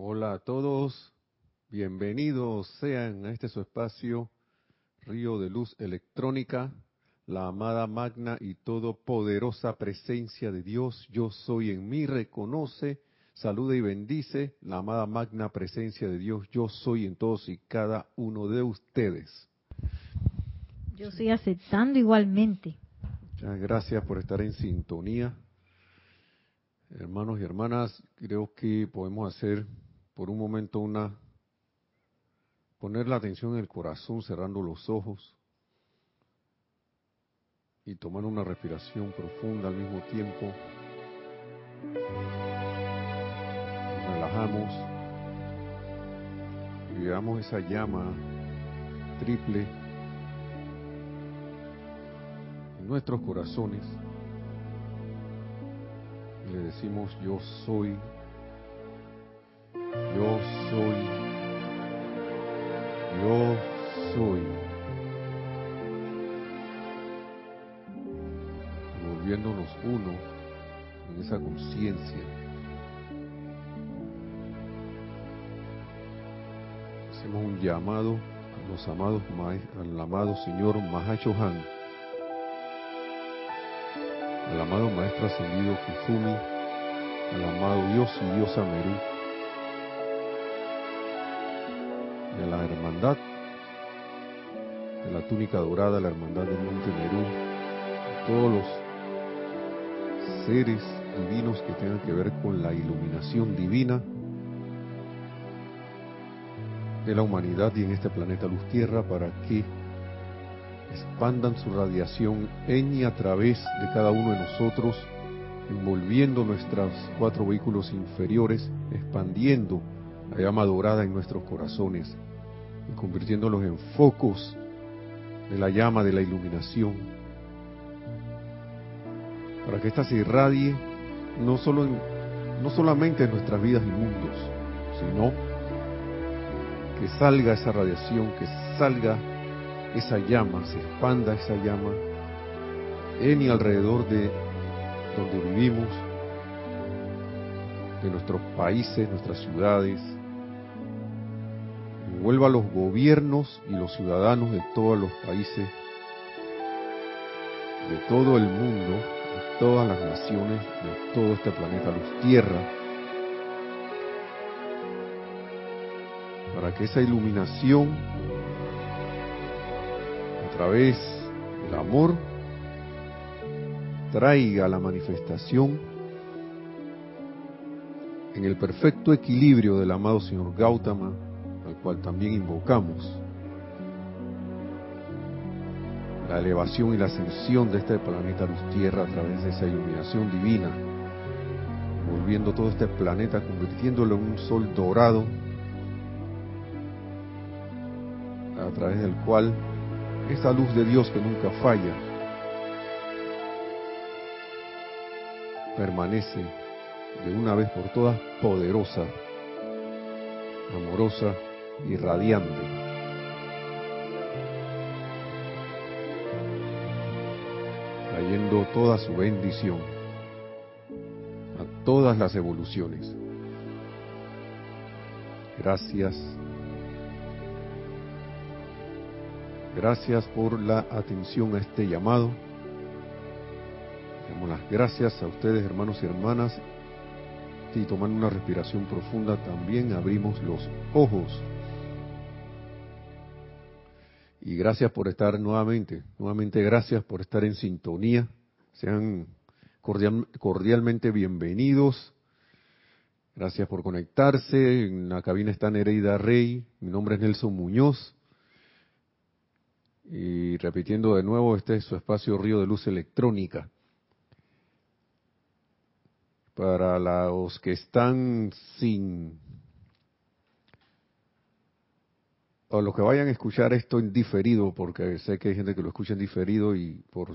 Hola a todos, bienvenidos sean a este su espacio, Río de Luz Electrónica, la amada magna y todopoderosa presencia de Dios, yo soy en mí, reconoce, saluda y bendice la amada magna presencia de Dios, yo soy en todos y cada uno de ustedes. Yo estoy aceptando igualmente. Muchas gracias por estar en sintonía. Hermanos y hermanas, creo que podemos hacer por un momento una, poner la atención en el corazón cerrando los ojos y tomar una respiración profunda al mismo tiempo. Relajamos y veamos esa llama triple en nuestros corazones y le decimos yo soy yo soy, yo soy. Volviéndonos uno en esa conciencia. Hacemos un llamado a los amados al amado Señor Mahacho Han, al amado Maestro Ascendido Kuzumi, al amado Dios y Diosa Merú hermandad, de la túnica dorada, la hermandad del Monte Nerú, todos los seres divinos que tengan que ver con la iluminación divina de la humanidad y en este planeta Luz Tierra para que expandan su radiación en y a través de cada uno de nosotros, envolviendo nuestros cuatro vehículos inferiores, expandiendo la llama dorada en nuestros corazones, y convirtiéndolos en focos de la llama de la iluminación, para que ésta se irradie no, solo no solamente en nuestras vidas y mundos, sino que salga esa radiación, que salga esa llama, se expanda esa llama en y alrededor de donde vivimos, de nuestros países, nuestras ciudades, envuelva a los gobiernos y los ciudadanos de todos los países, de todo el mundo, de todas las naciones, de todo este planeta Luz Tierra, para que esa iluminación a través del amor traiga la manifestación en el perfecto equilibrio del amado señor Gautama cual también invocamos la elevación y la ascensión de este planeta luz tierra a través de esa iluminación divina, volviendo todo este planeta, convirtiéndolo en un sol dorado, a través del cual esa luz de Dios que nunca falla permanece de una vez por todas poderosa, amorosa y radiante. Trayendo toda su bendición a todas las evoluciones. Gracias. Gracias por la atención a este llamado. Damos las gracias a ustedes, hermanos y hermanas, y tomando una respiración profunda también abrimos los ojos. Y gracias por estar nuevamente, nuevamente gracias por estar en sintonía. Sean cordialmente bienvenidos. Gracias por conectarse. En la cabina está Nereida Rey. Mi nombre es Nelson Muñoz. Y repitiendo de nuevo, este es su espacio Río de Luz Electrónica para los que están sin o los que vayan a escuchar esto en diferido, porque sé que hay gente que lo escucha en diferido y por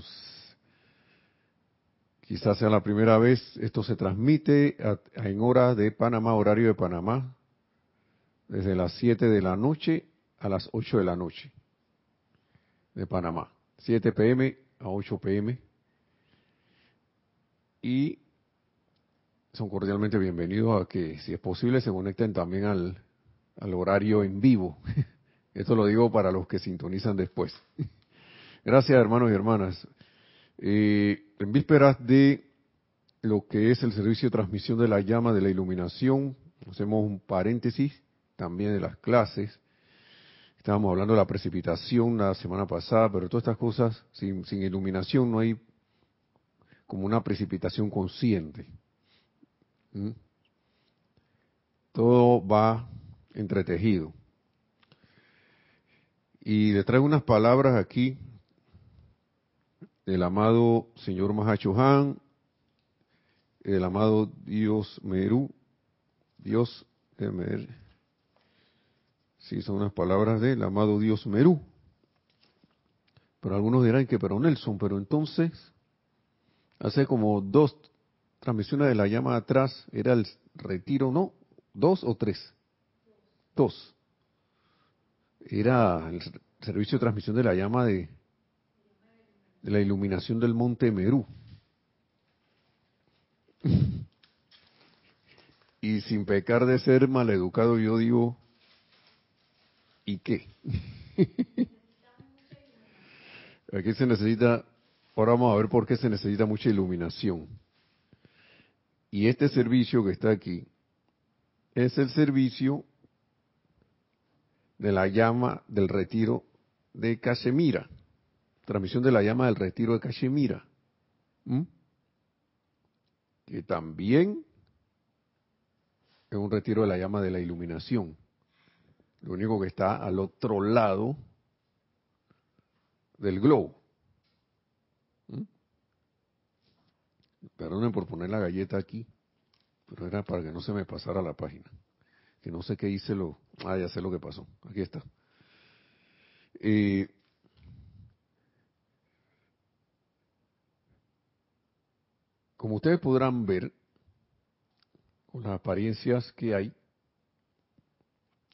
quizás sea la primera vez, esto se transmite en hora de Panamá, horario de Panamá, desde las 7 de la noche a las 8 de la noche de Panamá, 7 pm a 8 pm. Y son cordialmente bienvenidos a que, si es posible, se conecten también al, al horario en vivo. Esto lo digo para los que sintonizan después. Gracias, hermanos y hermanas. Eh, en vísperas de lo que es el servicio de transmisión de la llama de la iluminación, hacemos un paréntesis también de las clases. Estábamos hablando de la precipitación la semana pasada, pero todas estas cosas, sin, sin iluminación no hay como una precipitación consciente. ¿Mm? Todo va entretejido. Y le traigo unas palabras aquí del amado señor Mahacho Han, el amado Dios Meru, Dios, de si son unas palabras del amado Dios Merú. Pero algunos dirán que, pero Nelson, pero entonces, hace como dos transmisiones de la llama atrás, era el retiro, ¿no? ¿Dos o tres? Dos. Era el servicio de transmisión de la llama de, la iluminación del monte Merú. y sin pecar de ser maleducado, yo digo, ¿y qué? Aquí se necesita, ahora vamos a ver por qué se necesita mucha iluminación. Y este servicio que está aquí es el servicio de la llama del retiro de Cachemira, transmisión de la llama del retiro de Cachemira, que también es un retiro de la llama de la iluminación. Lo único que está al otro lado del globo. ¿Mm? Perdonen por poner la galleta aquí, pero era para que no se me pasara la página. Que no sé qué hice lo... Ah, ya sé lo que pasó. Aquí está. Eh, como ustedes podrán ver, con las apariencias que hay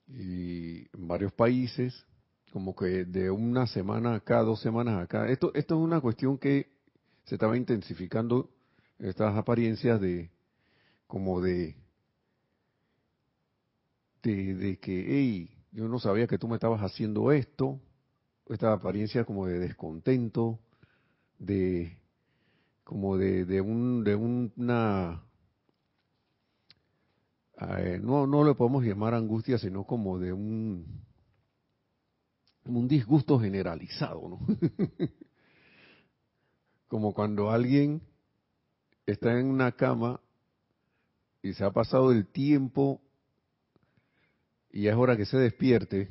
y en varios países, como que de una semana acá, dos semanas acá. Esto, esto es una cuestión que se estaba intensificando estas apariencias de como de de, de que hey yo no sabía que tú me estabas haciendo esto esta apariencia como de descontento de como de, de un de una eh, no, no le podemos llamar angustia, sino como de un, un disgusto generalizado, ¿no? como cuando alguien está en una cama y se ha pasado el tiempo y es hora que se despierte,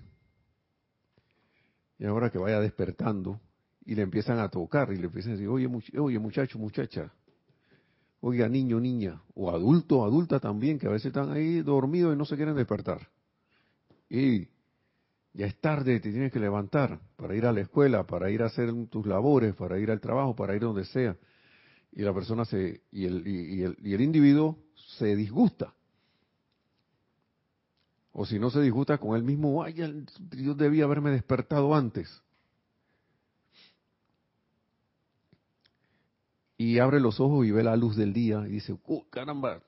y es hora que vaya despertando, y le empiezan a tocar y le empiezan a decir, oye, oye muchacho, muchacha, Oiga, niño, niña, o adulto, adulta también, que a veces están ahí dormidos y no se quieren despertar. Y ya es tarde, te tienes que levantar para ir a la escuela, para ir a hacer tus labores, para ir al trabajo, para ir donde sea. Y la persona se, y el, y, el, y el individuo se disgusta. O si no se disgusta con él mismo, ay, yo debía haberme despertado antes. y abre los ojos y ve la luz del día y dice, oh, caramba,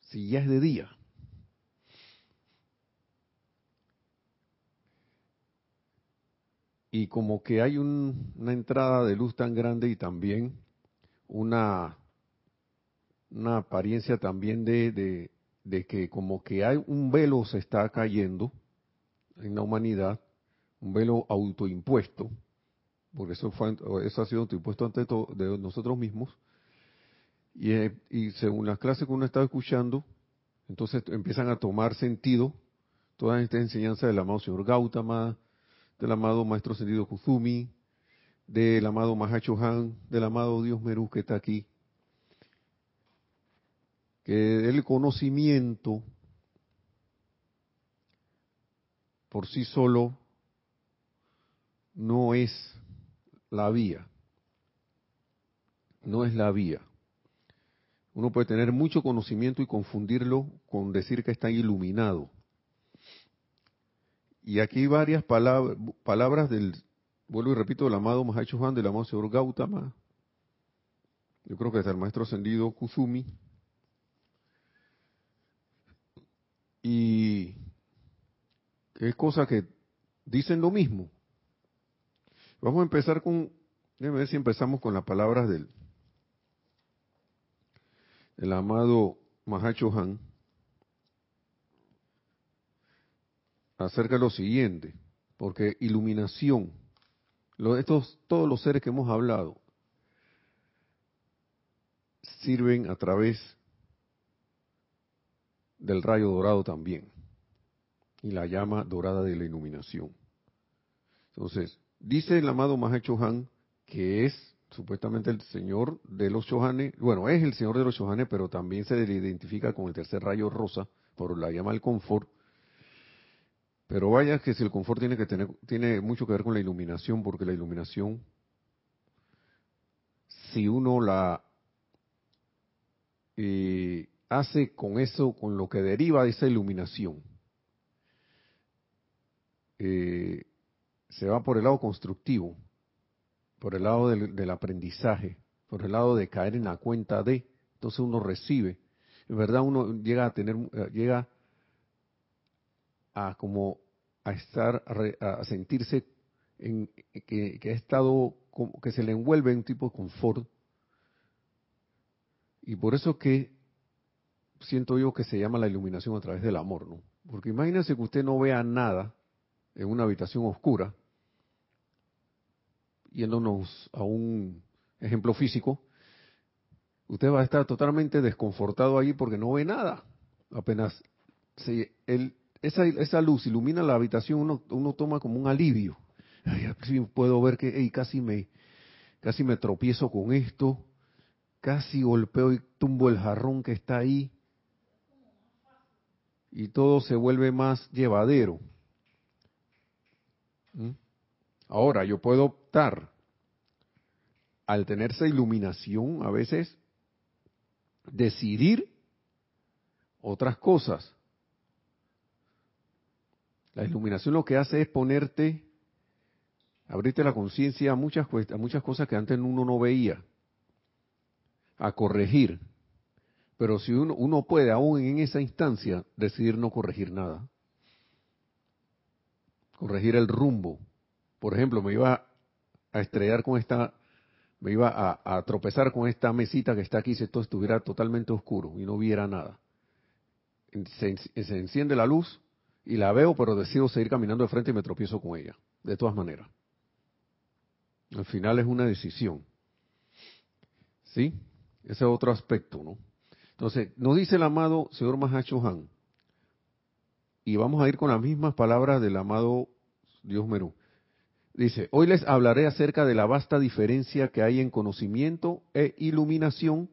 si ya es de día. Y como que hay una entrada de luz tan grande y también una, una apariencia también de, de que como que hay un velo se está cayendo en la humanidad, un velo autoimpuesto, porque eso, fue, eso ha sido impuesto ante de nosotros mismos, y, eh, según las clases que uno está escuchando, entonces empiezan a tomar sentido todas estas enseñanzas del amado señor Gautama, del amado maestro sentido Kuzumi, del amado Mahacho Han, del amado Dios Meru que está aquí, que el conocimiento por sí solo no es la vía. No es la vía. Uno puede tener mucho conocimiento y confundirlo con decir que está iluminado. Y aquí varias palabras, del, vuelvo y repito, del amado Mahacho Juan, del amado señor Gautama, yo creo que es el maestro ascendido Kusumi, y es cosa que dicen lo mismo. Vamos a empezar con, déjame ver si empezamos con las palabras del el amado Mahacho Han acerca de lo siguiente, porque iluminación, estos, todos los seres que hemos hablado, sirven a través del rayo dorado también y la llama dorada de la iluminación. Entonces, dice el amado Mahacho Han que es supuestamente el señor de los Chohanes, bueno, es el señor de los Chohanes, pero también se le identifica con el tercer rayo rosa, por la llama del confort. Pero vaya que si el confort tiene que tener, tiene mucho que ver con la iluminación, porque la iluminación, si uno la eh, hace con eso, con lo que deriva de esa iluminación, eh, se va por el lado constructivo, por el lado del, aprendizaje, por el lado de caer en la cuenta de, entonces uno recibe. En verdad uno llega a tener, eh, llega a como a estar, a, sentirse en, que, que ha estado, que se le envuelve en un tipo de confort. Y por eso que siento yo que se llama la iluminación a través del amor, ¿no? Porque imagínense que usted no vea nada en una habitación oscura, yéndonos a un ejemplo físico, usted va a estar totalmente desconfortado ahí porque no ve nada. Apenas esa, esa luz ilumina la habitación, uno, toma como un alivio. Ay, puedo ver que casi, me, casi me tropiezo con esto, casi golpeo y tumbo el jarrón que está ahí. Y todo se vuelve más llevadero. ¿Mm? Ahora, yo puedo optar, al tener esa iluminación, a veces, decidir otras cosas. La iluminación lo que hace es ponerte, abrirte la conciencia a muchas, a muchas cosas que antes uno no veía, a corregir. Pero si uno, uno puede, aún en esa instancia, decidir no corregir nada, corregir el rumbo, por ejemplo, me iba a estrellar con esta, me iba a, tropezar con esta mesita que está aquí si esto estuviera totalmente oscuro y no viera nada. Se, enciende la luz y la veo, pero decido seguir caminando de frente y me tropiezo con ella, de todas maneras. Al final es una decisión. ¿Sí? Ese es otro aspecto, ¿no? Entonces, nos dice el amado señor Mahacho Han, y vamos a ir con las mismas palabras del amado Dios Merú. Dice, hoy les hablaré acerca de la vasta diferencia que hay en conocimiento e iluminación.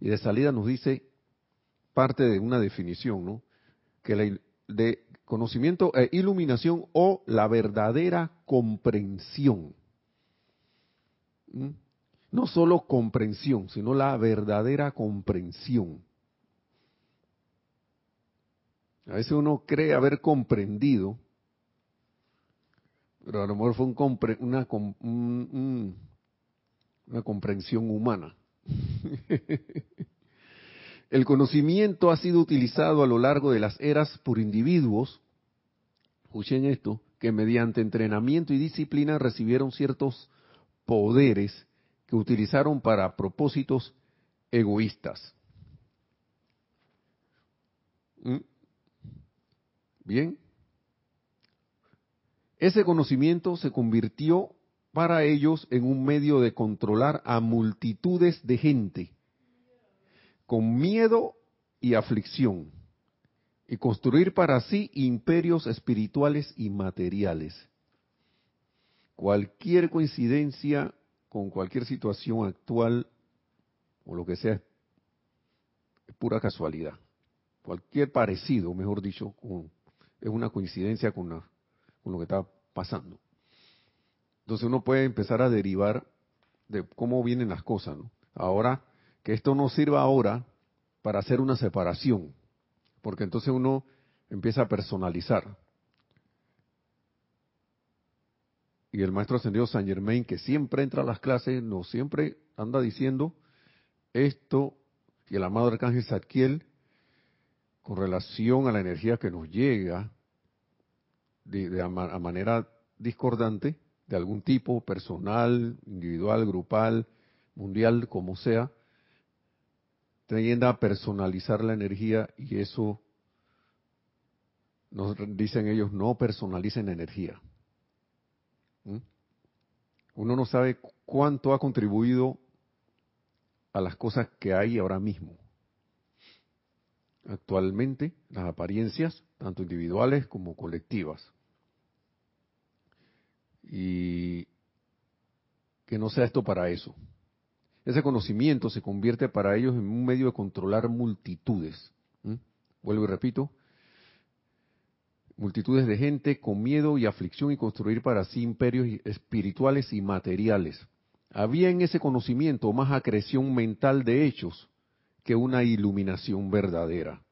Y de salida nos dice parte de una definición, ¿no? Que la, de conocimiento e iluminación o la verdadera comprensión. ¿Mm? No solo comprensión, sino la verdadera comprensión. A veces uno cree haber comprendido pero a lo mejor fue una, una comprensión humana. El conocimiento ha sido utilizado a lo largo de las eras por individuos, escuchen esto, que mediante entrenamiento y disciplina recibieron ciertos poderes que utilizaron para propósitos egoístas. ¿Mm? Bien, ese conocimiento se convirtió para ellos en un medio de controlar a multitudes de gente con miedo y aflicción y construir para sí imperios espirituales y materiales. Cualquier coincidencia con cualquier situación actual o lo que sea es pura casualidad. Cualquier parecido, mejor dicho, es una coincidencia con lo que está pasando. Entonces uno puede empezar a derivar de cómo vienen las cosas. Ahora, que esto no sirva ahora para hacer una separación, porque entonces uno empieza a personalizar. Y el maestro ascendido San Germain, que siempre entra a las clases, no siempre anda diciendo esto y el amado arcángel Zadkiel con relación a la energía que nos llega de, a, manera discordante, de algún tipo, personal, individual, grupal, mundial, como sea, tiende a personalizar la energía y eso nos dicen ellos, no personalicen energía. Uno no sabe cuánto ha contribuido a las cosas que hay ahora mismo. Actualmente, las apariencias, tanto individuales como colectivas. Y que no sea esto para eso. Ese conocimiento se convierte para ellos en un medio de controlar multitudes. Vuelvo y repito, multitudes de gente con miedo y aflicción y construir para sí imperios espirituales y materiales. Había en ese conocimiento más acreción mental de hechos que una iluminación verdadera,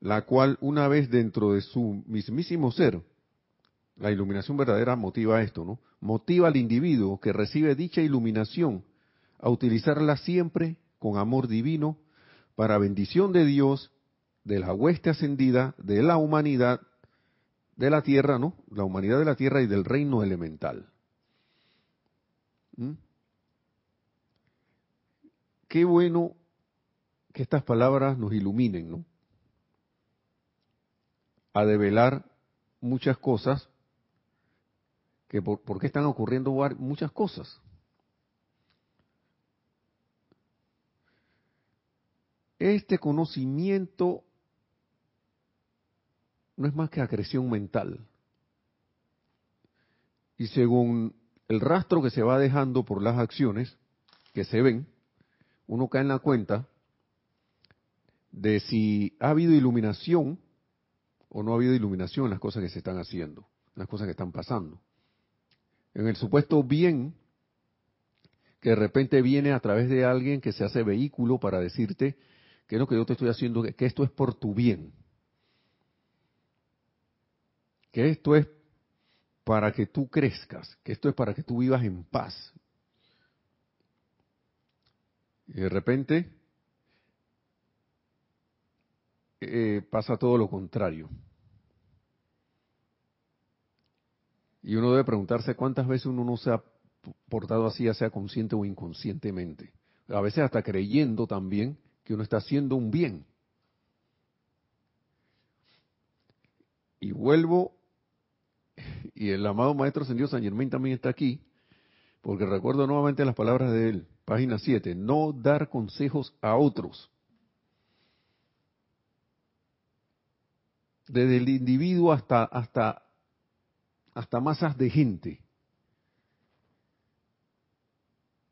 la cual una vez dentro de su mismísimo ser, la iluminación verdadera motiva esto, ¿no? Motiva al individuo que recibe dicha iluminación a utilizarla siempre con amor divino para bendición de Dios de la hueste ascendida de la humanidad de la tierra, ¿no? La humanidad de la tierra y del reino elemental. ¿Mm? Qué bueno que estas palabras nos iluminen, ¿no? A develar muchas cosas, que por, por qué están ocurriendo muchas cosas. Este conocimiento no es más que acreción mental. Y según el rastro que se va dejando por las acciones que se ven, uno cae en la cuenta de si ha habido iluminación o no ha habido iluminación en las cosas que se están haciendo, en las cosas que están pasando. En el supuesto bien que de repente viene a través de alguien que se hace vehículo para decirte que lo que yo te estoy haciendo, que esto es por tu bien que esto es para que tú crezcas, que esto es para que tú vivas en paz. Y de repente eh, pasa todo lo contrario. Y uno debe preguntarse cuántas veces uno no se ha portado así, ya sea consciente o inconscientemente. A veces hasta creyendo también que uno está haciendo un bien. Y vuelvo y el amado Maestro Ascendido San Germain también está aquí, porque recuerdo nuevamente las palabras de él, página 7, no dar consejos a otros. Desde el individuo hasta, hasta, hasta masas de gente.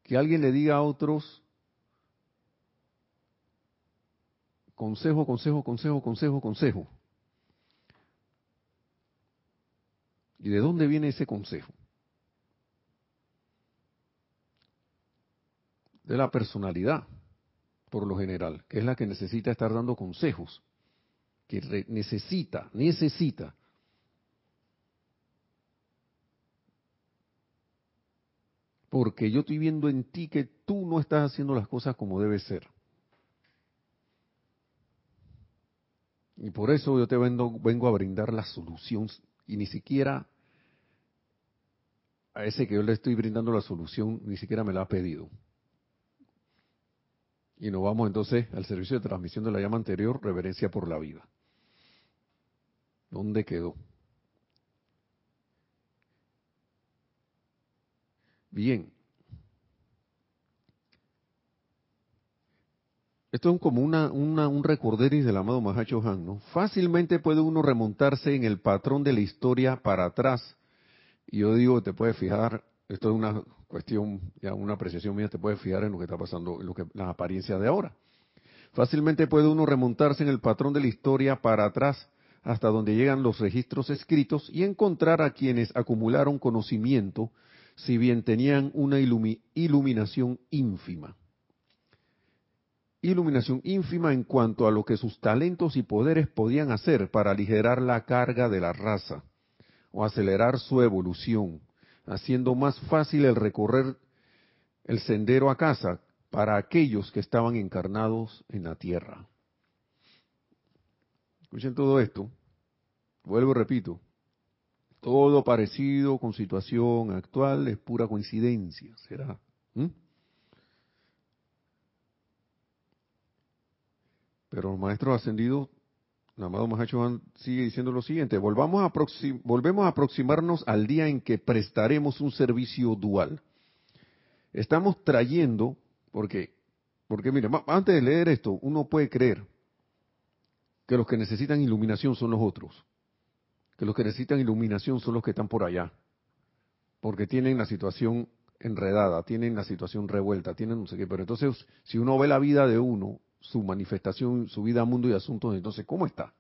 Que alguien le diga a otros, consejo, consejo, consejo, consejo, consejo. ¿Y de dónde viene ese consejo? De la personalidad, por lo general, que es la que necesita estar dando consejos, que necesita, necesita. Porque yo estoy viendo en ti que tú no estás haciendo las cosas como debe ser. Y por eso yo te vengo, a brindar la solución y ni siquiera a ese que yo le estoy brindando la solución ni siquiera me la ha pedido. Y nos vamos entonces al servicio de transmisión de la llama anterior, reverencia por la vida. ¿Dónde quedó? Bien. Esto es como una, un recorderis del amado Mahacho Han, ¿no? Fácilmente puede uno remontarse en el patrón de la historia para atrás yo digo, te puedes fijar, esto es una cuestión, ya una apreciación mía, te puedes fijar en lo que está pasando, en lo que las apariencias de ahora. Fácilmente puede uno remontarse en el patrón de la historia para atrás hasta donde llegan los registros escritos y encontrar a quienes acumularon conocimiento, si bien tenían una iluminación ínfima. Iluminación ínfima en cuanto a lo que sus talentos y poderes podían hacer para aligerar la carga de la raza o acelerar su evolución, haciendo más fácil el recorrer el sendero a casa para aquellos que estaban encarnados en la tierra. Escuchen todo esto. Vuelvo y repito. Todo parecido con situación actual es pura coincidencia, ¿será? ¿Mm? Pero los maestros ascendidos, el amado sigue diciendo lo siguiente, volvamos a volvemos a aproximarnos al día en que prestaremos un servicio dual. Estamos trayendo, porque, porque mire, antes de leer esto, uno puede creer que los que necesitan iluminación son los otros, que los que necesitan iluminación son los que están por allá, porque tienen la situación enredada, tienen la situación revuelta, tienen no sé qué, pero entonces si uno ve la vida de uno su manifestación, su vida, mundo y asuntos, entonces, ¿cómo está?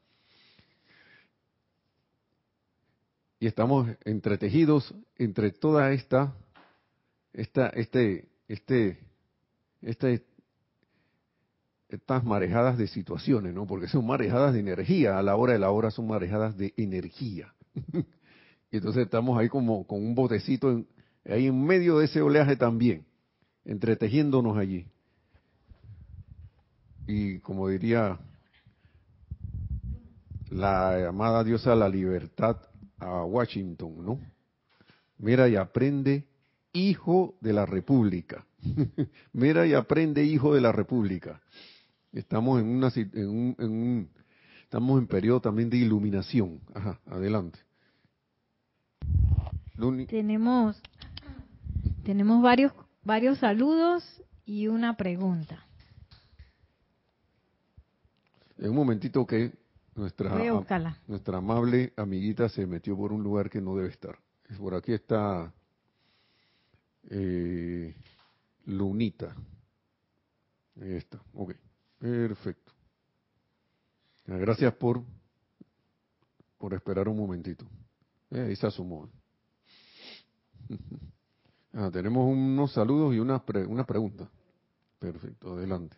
Y estamos entretejidos entre toda esta, esta, este, este, este, estas marejadas de situaciones, ¿no? Porque son marejadas de energía, a la hora de la hora son marejadas de energía. y entonces estamos ahí como con un botecito ahí en medio de ese oleaje también, entretejiéndonos allí y como diría la amada diosa de la libertad a Washington, ¿no? Mira y aprende, hijo de la República. Mira y aprende, hijo de la República. Estamos en una en un, en un estamos en periodo también de iluminación. Ajá, adelante. Tenemos tenemos varios varios saludos y una pregunta. En un momentito que nuestra, nuestra amable amiguita se metió por un lugar que no debe estar. Por aquí está eh, Lunita. Ahí está. Ok. Perfecto. Gracias por, por esperar un momentito. Eh, ahí se asomó. Ah, tenemos unos saludos y una, una pregunta. Perfecto, adelante.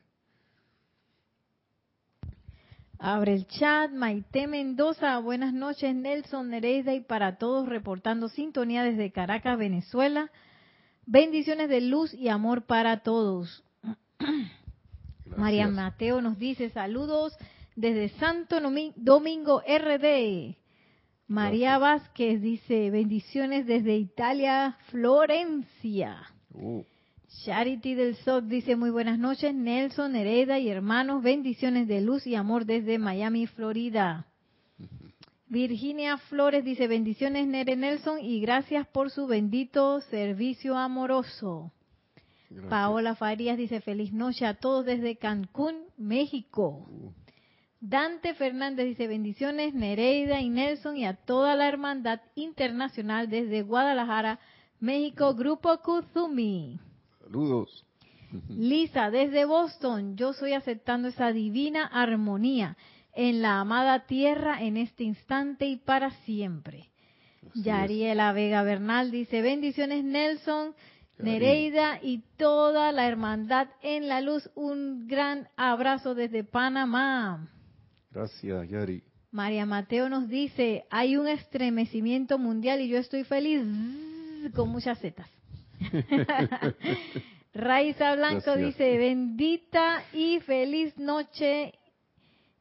Abre el chat, Maite Mendoza, buenas noches, Nelson Nereida y para todos reportando sintonía desde Caracas, Venezuela. Bendiciones de luz y amor para todos. María Mateo nos dice saludos desde Santo Domingo RD. María Vázquez dice bendiciones desde Italia, Florencia. Uh. Charity del SOC dice muy buenas noches, Nelson, Hereda y hermanos, bendiciones de luz y amor desde Miami, Florida. Virginia Flores dice bendiciones Nere Nelson y gracias por su bendito servicio amoroso. Paola Farías dice feliz noche a todos desde Cancún, México. Uh. Dante Fernández dice bendiciones Nereida y Nelson y a toda la hermandad internacional desde Guadalajara, México, Grupo Kuzumi. Saludos. Lisa, desde Boston, yo estoy aceptando esa divina armonía en la amada tierra en este instante y para siempre. Yariela Vega Bernal dice, bendiciones Nelson, Nereida y toda la hermandad en la luz. Un gran abrazo desde Panamá. Gracias, Yari. María Mateo nos dice, hay un estremecimiento mundial y yo estoy feliz con muchas setas. Raiza Blanco dice, bendita y feliz noche,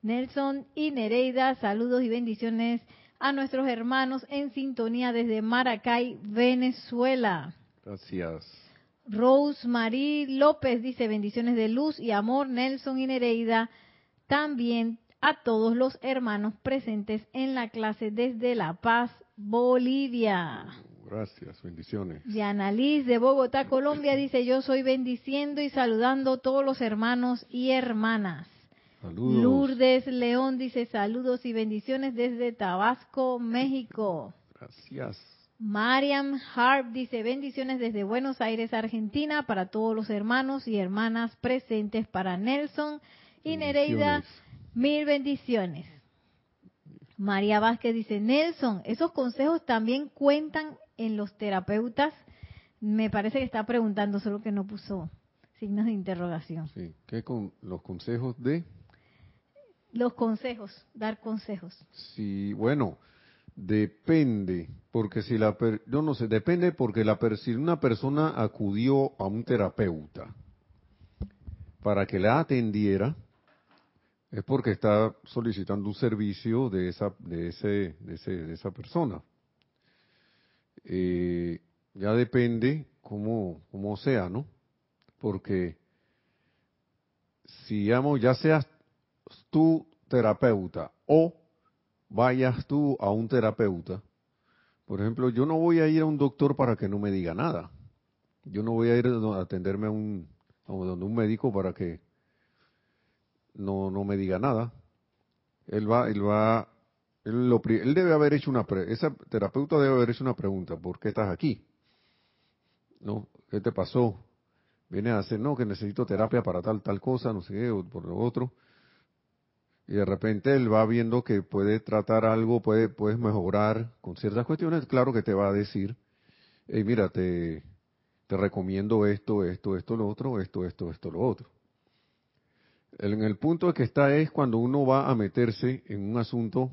Nelson y Nereida. Saludos y bendiciones a nuestros hermanos en sintonía desde Maracay, Venezuela. Gracias. Rose Marie López dice, bendiciones de luz y amor, Nelson y Nereida. También a todos los hermanos presentes en la clase desde La Paz, Bolivia. Gracias, bendiciones. Diana Liz de Bogotá, Colombia dice, yo soy bendiciendo y saludando a todos los hermanos y hermanas. Saludos. Lourdes León dice, saludos y bendiciones desde Tabasco, México. Gracias. Mariam Harp dice, bendiciones desde Buenos Aires, Argentina, para todos los hermanos y hermanas presentes, para Nelson y Nereida, mil bendiciones. María Vázquez dice, Nelson, esos consejos también cuentan en los terapeutas, me parece que está preguntando, solo que no puso signos de interrogación. Sí, ¿qué con los consejos de? Los consejos, dar consejos. Sí, bueno, depende, porque si la, yo no sé, depende porque la, si una persona acudió a un terapeuta para que la atendiera, es porque está solicitando un servicio de esa, de ese, de, ese, de esa persona. Eh, ya depende cómo, cómo sea, ¿no? Porque si, digamos, ya seas tú terapeuta o vayas tú a un terapeuta, por ejemplo, yo no voy a ir a un doctor para que no me diga nada. Yo no voy a ir a atenderme a un, a un médico para que no, no me diga nada. Él va, él va, él, debe haber hecho una, esa terapeuta debe haber hecho una pregunta, ¿por qué estás aquí? ¿No? ¿Qué te pasó? Viene a hacer, no, que necesito terapia para tal, tal cosa, no sé qué, o por lo otro. Y de repente él va viendo que puede tratar algo, puede, puedes mejorar con ciertas cuestiones, claro que te va a decir, hey, mira, te, te recomiendo esto, esto, esto, lo otro, esto, esto, esto, lo otro. En el punto que está es cuando uno va a meterse en un asunto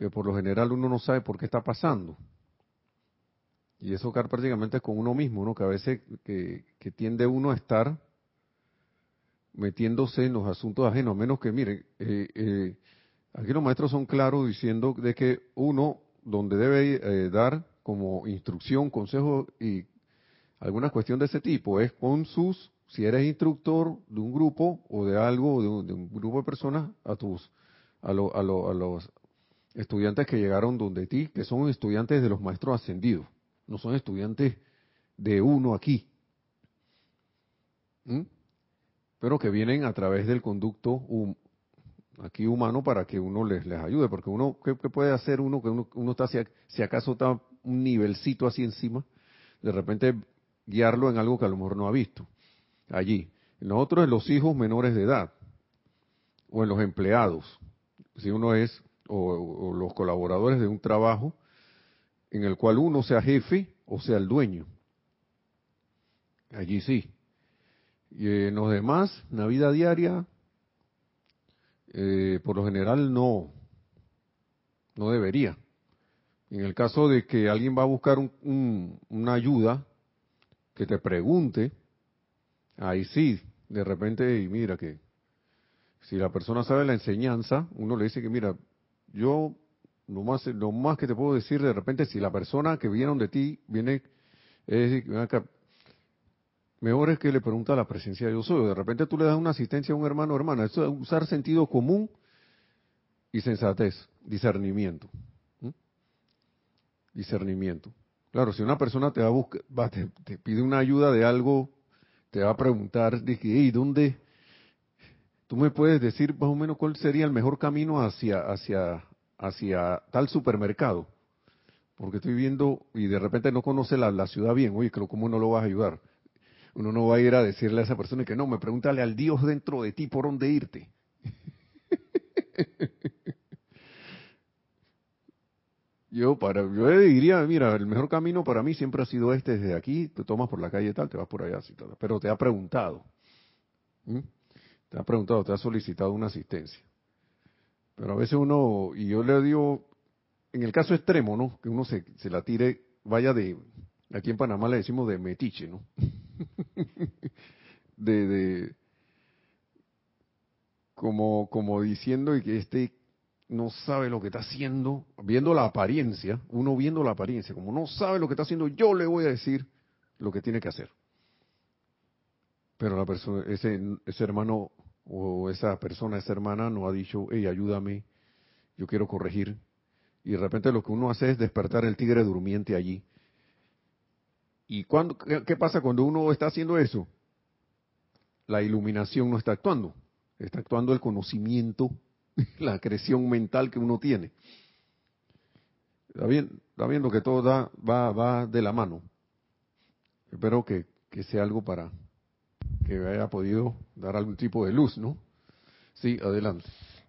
que por lo general uno no sabe por qué está pasando. Y eso prácticamente con uno mismo, ¿no? Que a veces que, tiende uno a estar metiéndose en los asuntos ajenos, a menos que, miren, eh, eh, aquí los maestros son claros diciendo de que uno, donde debe eh, dar como instrucción, consejo y alguna cuestión de ese tipo, es con sus si eres instructor de un grupo o de algo, de un, grupo de personas, a tus, a, a, los estudiantes que llegaron donde ti, que son estudiantes de los maestros ascendidos, no son estudiantes de uno aquí, pero que vienen a través del conducto aquí humano para que uno les, les ayude, porque uno, ¿qué, puede hacer uno que uno, está, si, si acaso está un nivelcito así encima, de repente guiarlo en algo que a lo mejor no ha visto? allí. Nosotros en los hijos menores de edad o en los empleados, si uno es, o, los colaboradores de un trabajo en el cual uno sea jefe o sea el dueño. Allí sí. Y en los demás, en la vida diaria, eh, por lo general no, no debería. En el caso de que alguien va a buscar una ayuda, que te pregunte, ahí sí, de repente, y mira que si la persona sabe la enseñanza, uno le dice que mira, yo lo más, lo más que te puedo decir de repente, si la persona que viene de ti viene, es decir, mejor es que le pregunta a la presencia de Dios soy. De repente tú le das una asistencia a un hermano o hermana. Eso es usar sentido común y sensatez, discernimiento. Discernimiento. Claro, si una persona te va a buscar, te pide una ayuda de algo te va a preguntar, de que, ¿dónde? ¿Tú me puedes decir más o menos cuál sería el mejor camino hacia, hacia, hacia tal supermercado? Porque estoy viendo y de repente no conoce la, ciudad bien. Oye, ¿cómo no lo vas a ayudar? Uno no va a ir a decirle a esa persona que no, me pregúntale al Dios dentro de ti por dónde irte. Yo para yo diría, mira, el mejor camino para mí siempre ha sido este desde aquí, te tomas por la calle tal, te vas por allá, así, tal, pero te ha preguntado. Te ha preguntado, te ha solicitado una asistencia. Pero a veces uno, y yo le digo, en el caso extremo, ¿no? Que uno se, se la tire, vaya de, aquí en Panamá le decimos de metiche, ¿no? de, de, como, como diciendo que este no sabe lo que está haciendo, viendo la apariencia, uno viendo la apariencia, como no sabe lo que está haciendo, yo le voy a decir lo que tiene que hacer. Pero la persona, ese, ese hermano o esa persona, esa hermana no ha dicho, hey, ayúdame, yo quiero corregir. Y de repente lo que uno hace es despertar el tigre durmiente allí. ¿Y cuando, qué pasa cuando uno está haciendo eso? La iluminación no está actuando, está actuando el conocimiento la creación mental que uno tiene. Está, bien, está viendo que todo da, va, va de la mano. Espero que, que sea algo para que haya podido dar algún tipo de luz, ¿no? Sí, adelante.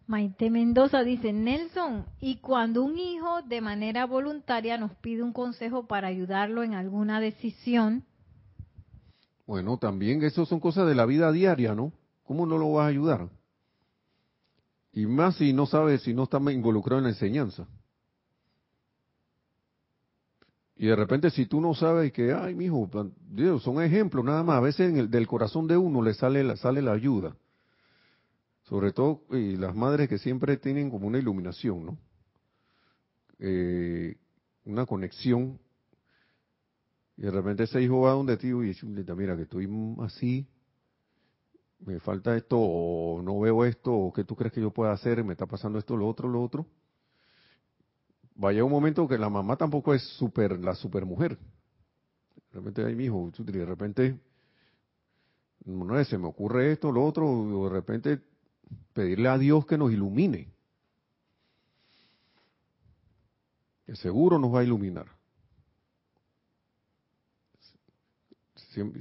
Maite Mendoza dice, Nelson, ¿y cuando un hijo de manera voluntaria nos pide un consejo para ayudarlo en alguna decisión? Bueno, también eso son cosas de la vida diaria, ¿no? ¿Cómo no lo vas a ayudar? Y más si no sabe, si no está involucrado en la enseñanza. Y de repente si tú no sabes que, ay, mijo, Dios, son ejemplos nada más, a veces en el, del corazón de uno le sale la, sale la ayuda. Sobre todo y las madres que siempre tienen como una iluminación, ¿no? Eh, una conexión. Y de repente ese hijo va donde ti y dice, mira que estoy así, me falta esto, o no veo esto, o qué tú crees que yo pueda hacer, me está pasando esto, lo otro, lo otro. Vaya un momento que la mamá tampoco es super, la super mujer. De repente, ay, mi hijo, de repente, no sé, se me ocurre esto, lo otro, o de repente pedirle a Dios que nos ilumine. Que seguro nos va a iluminar.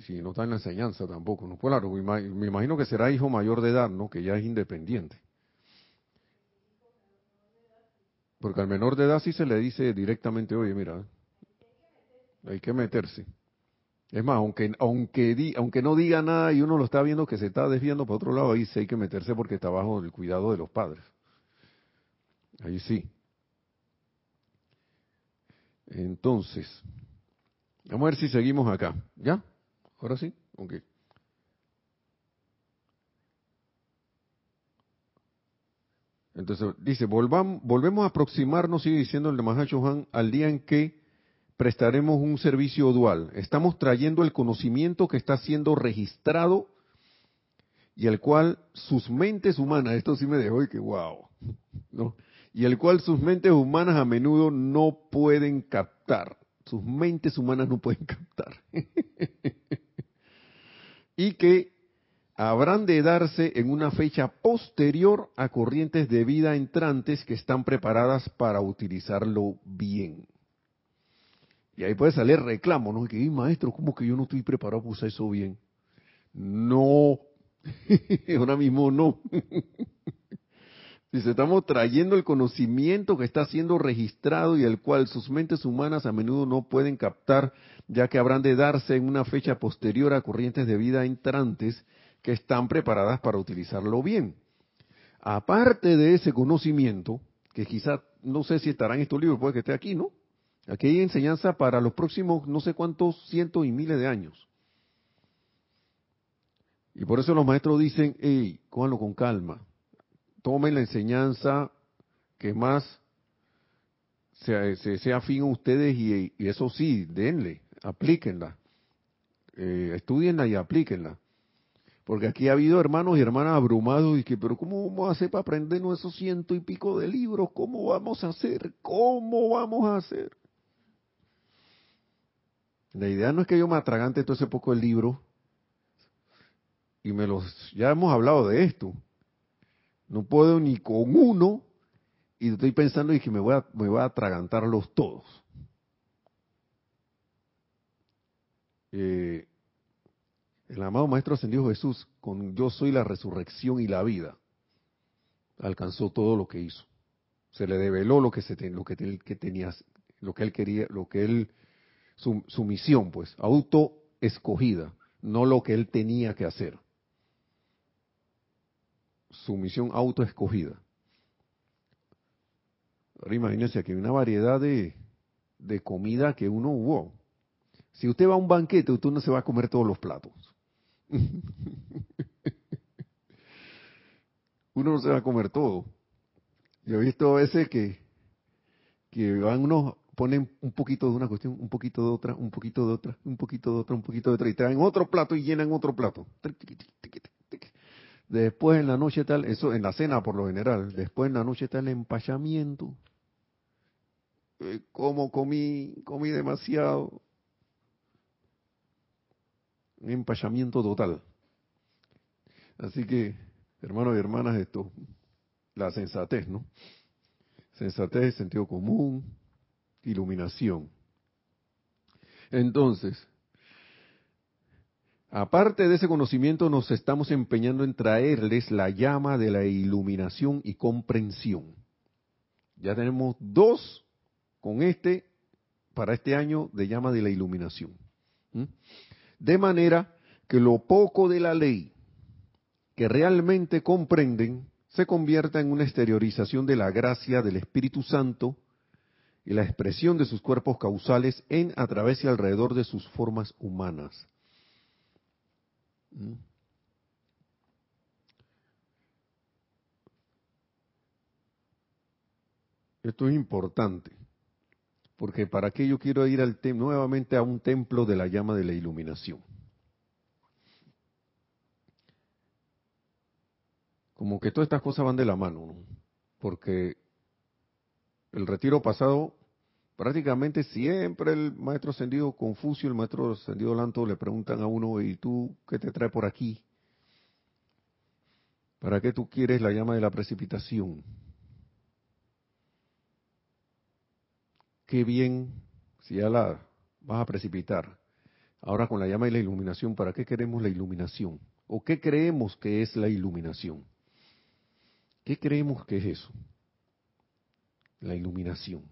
si, no está en la enseñanza tampoco, ¿no? Claro, me imagino que será hijo mayor de edad, ¿no? Que ya es independiente. Porque al menor de edad sí se le dice directamente, oye, mira, hay que meterse. Es más, aunque aunque aunque no diga nada y uno lo está viendo que se está desviando para otro lado, ahí sí hay que meterse porque está bajo el cuidado de los padres. Ahí sí. Entonces, vamos a ver si seguimos acá. ¿Ya? Ahora sí, ok. Entonces dice, volvemos a aproximarnos, sigue diciendo el de Mahacho Han, al día en que prestaremos un servicio dual. Estamos trayendo el conocimiento que está siendo registrado y el cual sus mentes humanas, esto sí me dejó y que wow, ¿no? Y el cual sus mentes humanas a menudo no pueden captar. Sus mentes humanas no pueden captar. y que habrán de darse en una fecha posterior a corrientes de vida entrantes que están preparadas para utilizarlo bien. Y ahí puede salir reclamo, ¿no? Que, maestro, ¿cómo que yo no estoy preparado para usar eso bien? No, ahora mismo no. Dice, estamos trayendo el conocimiento que está siendo registrado y el cual sus mentes humanas a menudo no pueden captar, ya que habrán de darse en una fecha posterior a corrientes de vida entrantes que están preparadas para utilizarlo bien. Aparte de ese conocimiento, que quizá, no sé si estará en estos libros, puede que esté aquí, ¿no? Aquí hay enseñanza para los próximos no sé cuántos cientos y miles de años. Y por eso los maestros dicen, hey, cójanlo con calma tomen la enseñanza que más sea, sea afín a ustedes y, eso sí, denle, aplíquenla, eh, estudienla y aplíquenla. Porque aquí ha habido hermanos y hermanas abrumados y que, pero ¿cómo vamos a hacer para aprendernos esos ciento y pico de libros? ¿Cómo vamos a hacer? ¿Cómo vamos a hacer? La idea no es que yo me atragante todo ese poco el libro y me los, ya hemos hablado de esto, no puedo ni con uno y estoy pensando y que me voy a, me voy a atragantarlos todos. Eh, el amado Maestro Ascendido Jesús, con yo soy la resurrección y la vida, alcanzó todo lo que hizo. Se le develó lo que, se lo que, que tenía, lo que él quería, lo que él, su, misión, pues, auto escogida, no lo que él tenía que hacer su misión autoescogida. Ahora imagínense que hay una variedad de, de comida que uno hubo. Si usted va a un banquete, usted no se va a comer todos los platos. uno no se va a comer todo. Yo he visto a veces que, que van unos, ponen un poquito de una cuestión, un poquito de otra, un poquito de otra, un poquito de otra, un poquito de otra, y traen otro plato y llenan otro plato. Después en la noche tal, eso en la cena por lo general, después en la noche el empachamiento. Eh, como comí, comí demasiado. Un empachamiento total. Así que, hermanos y hermanas, esto, la sensatez, ¿no? Sensatez, sentido común, iluminación. Entonces, Aparte de ese conocimiento, nos estamos empeñando en traerles la llama de la iluminación y comprensión. Ya tenemos dos con este para este año de llama de la iluminación. De manera que lo poco de la ley que realmente comprenden se convierta en una exteriorización de la gracia del Espíritu Santo y la expresión de sus cuerpos causales en, a través y alrededor de sus formas humanas. ¿Mm? Esto es importante, porque para qué yo quiero ir al nuevamente a un templo de la llama de la iluminación. Como que todas estas cosas van de la mano, ¿no? porque el retiro pasado prácticamente siempre el maestro ascendido Confucio, el maestro ascendido Lanto le preguntan a uno, ¿y tú qué te trae por aquí? ¿Para qué tú quieres la llama de la precipitación? Qué bien si ya la vas a precipitar. Ahora con la llama de la iluminación, ¿para qué queremos la iluminación? ¿O qué creemos que es la iluminación? ¿Qué creemos que es eso? La iluminación.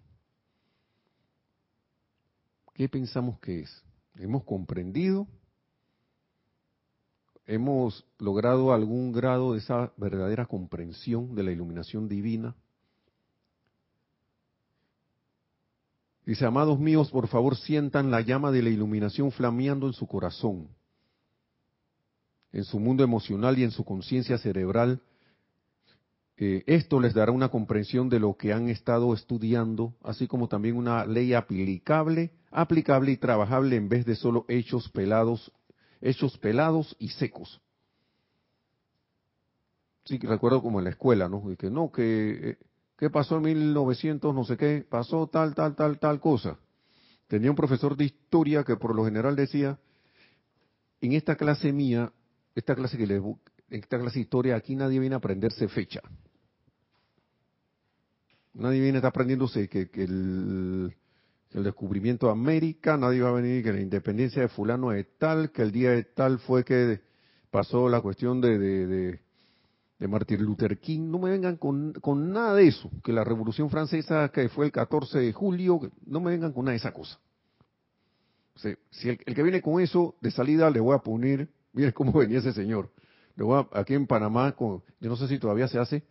¿Qué pensamos que es? ¿Hemos comprendido? ¿Hemos logrado algún grado de esa verdadera comprensión de la iluminación divina? Dice, amados míos, por favor sientan la llama de la iluminación flameando en su corazón, en su mundo emocional y en su conciencia cerebral eh, esto les dará una comprensión de lo que han estado estudiando, así como también una ley aplicable, aplicable y trabajable en vez de solo hechos pelados, hechos pelados y secos. Sí, recuerdo como en la escuela, ¿no? que no, que eh, ¿qué pasó en 1900, no sé qué, pasó tal, tal, tal, tal cosa. Tenía un profesor de historia que por lo general decía, en esta clase mía, esta clase que le, esta clase de historia, aquí nadie viene a aprenderse fecha. Nadie viene está aprendiéndose que, el, descubrimiento de América, nadie va a venir que la independencia de fulano es tal, que el día de tal fue que pasó la cuestión de, de, Martin Luther King. No me vengan con, con, nada de eso, que la Revolución Francesa que fue el 14 de julio, no me vengan con nada de esa cosa. si el, que viene con eso de salida le voy a poner, mire cómo venía ese señor. Voy aquí en Panamá, con, yo no sé si todavía se hace,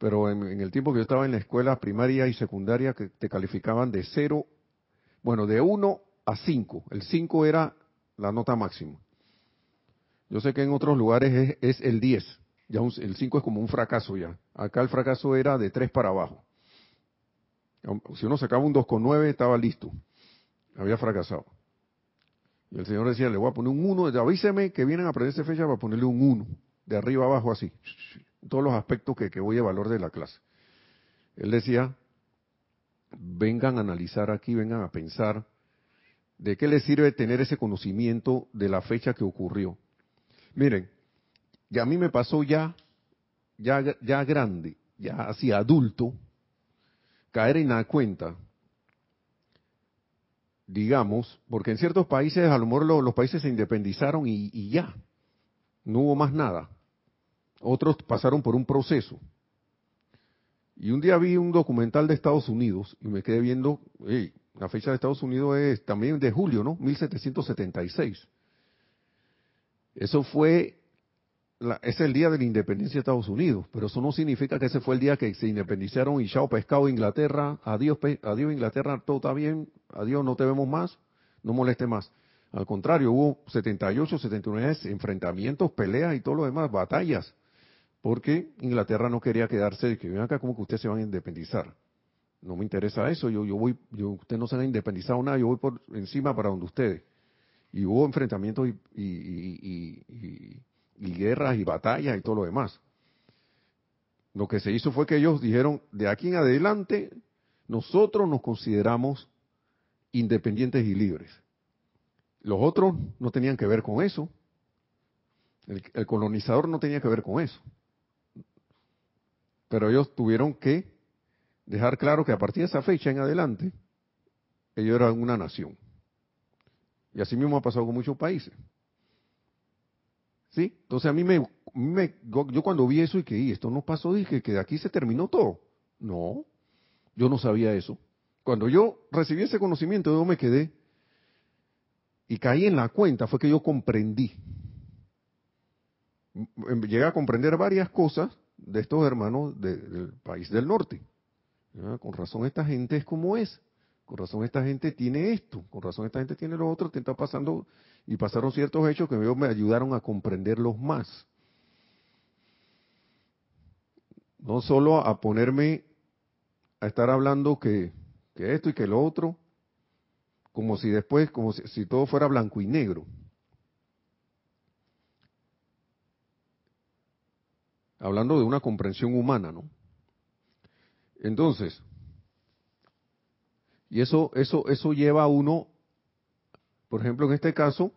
pero en, el tiempo que yo estaba en la escuela primaria y secundaria, que te calificaban de 0, bueno, de 1 a 5. El 5 era la nota máxima. Yo sé que en otros lugares es, el 10. Ya el 5 es como un fracaso ya. Acá el fracaso era de 3 para abajo. Si uno sacaba un 2,9 estaba listo. Había fracasado. Y el Señor decía, le voy a poner un 1, avíseme que vienen a aprenderse fecha para ponerle un 1, de arriba abajo así todos los aspectos que, que voy a valor de la clase. Él decía, vengan a analizar aquí, vengan a pensar de qué les sirve tener ese conocimiento de la fecha que ocurrió. Miren, ya a mí me pasó ya, ya, ya grande, ya así adulto, caer en la cuenta, digamos, porque en ciertos países a lo mejor los, países se independizaron y ya, no hubo más nada. Otros pasaron por un proceso. Y un día vi un documental de Estados Unidos y me quedé viendo, la fecha de Estados Unidos es también de julio, ¿no? 1776. Eso fue, es el día de la independencia de Estados Unidos, pero eso no significa que ese fue el día que se independizaron y chao pescado Inglaterra, adiós, adiós Inglaterra, todo está bien, adiós, no te vemos más, no moleste más. Al contrario, hubo 78, 79 enfrentamientos, peleas y todo lo demás, batallas porque Inglaterra no quería quedarse que ven acá como que ustedes se van a independizar. No me interesa eso, yo, yo voy, yo, ustedes no se han independizado nada, yo voy por encima para donde ustedes. Y hubo enfrentamientos y, y, y, guerras y batallas y todo lo demás. Lo que se hizo fue que ellos dijeron, de aquí en adelante, nosotros nos consideramos independientes y libres. Los otros no tenían que ver con eso. el colonizador no tenía que ver con eso. Pero ellos tuvieron que dejar claro que a partir de esa fecha en adelante, ellos eran una nación. Y así mismo ha pasado con muchos países. ¿Sí? Entonces a mí me, yo cuando vi eso y que esto no pasó, dije que de aquí se terminó todo. No, yo no sabía eso. Cuando yo recibí ese conocimiento, yo me quedé y caí en la cuenta, fue que yo comprendí. Llegué a comprender varias cosas de estos hermanos del país del norte. Ah, con razón esta gente es como es. Con razón esta gente tiene esto. Con razón esta gente tiene lo otro. Te está pasando y pasaron ciertos hechos que me ayudaron a comprenderlos más. No solo a ponerme a estar hablando que, que esto y que lo otro, como si después, como si todo fuera blanco y negro. Hablando de una comprensión humana, ¿no? Entonces, y eso, eso, eso lleva a uno, por ejemplo, en este caso,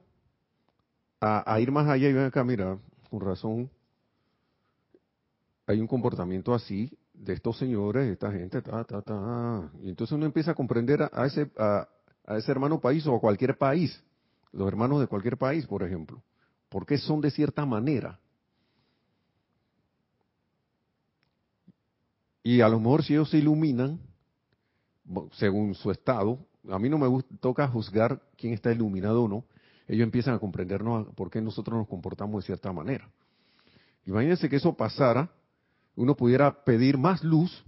a, ir más allá y ven acá, mira, con razón, hay un comportamiento así de estos señores, de esta gente, ta, ta, ta. Y entonces uno empieza a comprender a, ese, a, a ese hermano país o a cualquier país, los hermanos de cualquier país, por ejemplo, por qué son de cierta manera. Y a lo mejor si ellos se iluminan, según su estado, a mí no me toca juzgar quién está iluminado o no, ellos empiezan a comprendernos por qué nosotros nos comportamos de cierta manera. Imagínense que eso pasara, uno pudiera pedir más luz,